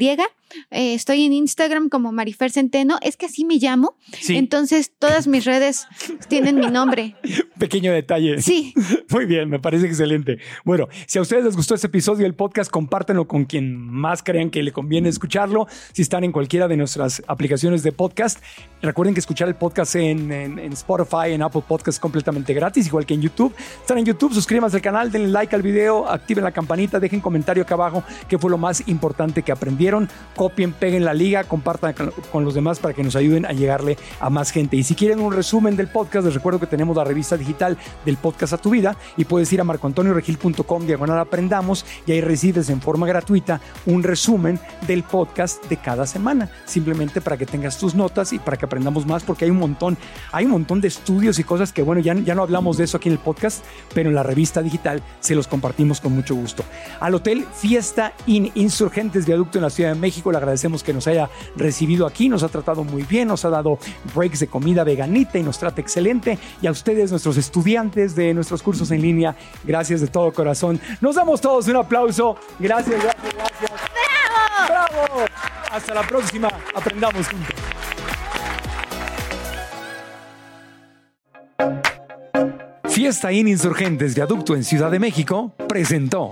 Eh, estoy en Instagram como Marifer Centeno. Es que así me llamo. Sí, Entonces, todas mis redes tienen mi nombre. pequeño detalle. Sí. Muy bien, me parece excelente. Bueno, si a ustedes les gustó este episodio del podcast, compártenlo con quien más crean que le conviene escucharlo. Si están en cualquiera de nuestras aplicaciones de podcast, recuerden que escuchar el podcast en, en- en Spotify, en Apple Podcast es completamente gratis, igual que en YouTube. Están en YouTube, suscríbanse al canal, denle like al video, activen la campanita, dejen comentario acá abajo qué fue lo más importante que aprendieron. Copien, peguen la liga, compartan con, los demás para que nos ayuden a llegarle a más gente. Y si quieren un resumen del podcast, les recuerdo que tenemos la revista digital del podcast a tu vida y puedes ir a marcoantonioregil.com diagonal aprendamos y ahí recibes en forma gratuita un resumen del podcast de cada semana, simplemente para que tengas tus notas y para que aprendamos más porque hay un montón, hay un montón de estudios y cosas que bueno, ya, ya no hablamos de eso aquí en el podcast, pero en la revista digital se los compartimos con mucho gusto. Al hotel Fiesta in Insurgentes Viaducto en la Ciudad de México, le agradecemos que nos haya recibido aquí, nos ha tratado muy bien, nos ha dado breaks de comida veganita y nos trata excelente. Y a ustedes, nuestros estudiantes de nuestros cursos en línea, gracias de todo corazón. Nos damos todos un aplauso. Gracias, gracias, gracias. ¡Bravo! ¡Bravo! Hasta la próxima. Aprendamos juntos. Fiesta in Insurgentes Viaducto en Ciudad de México presentó.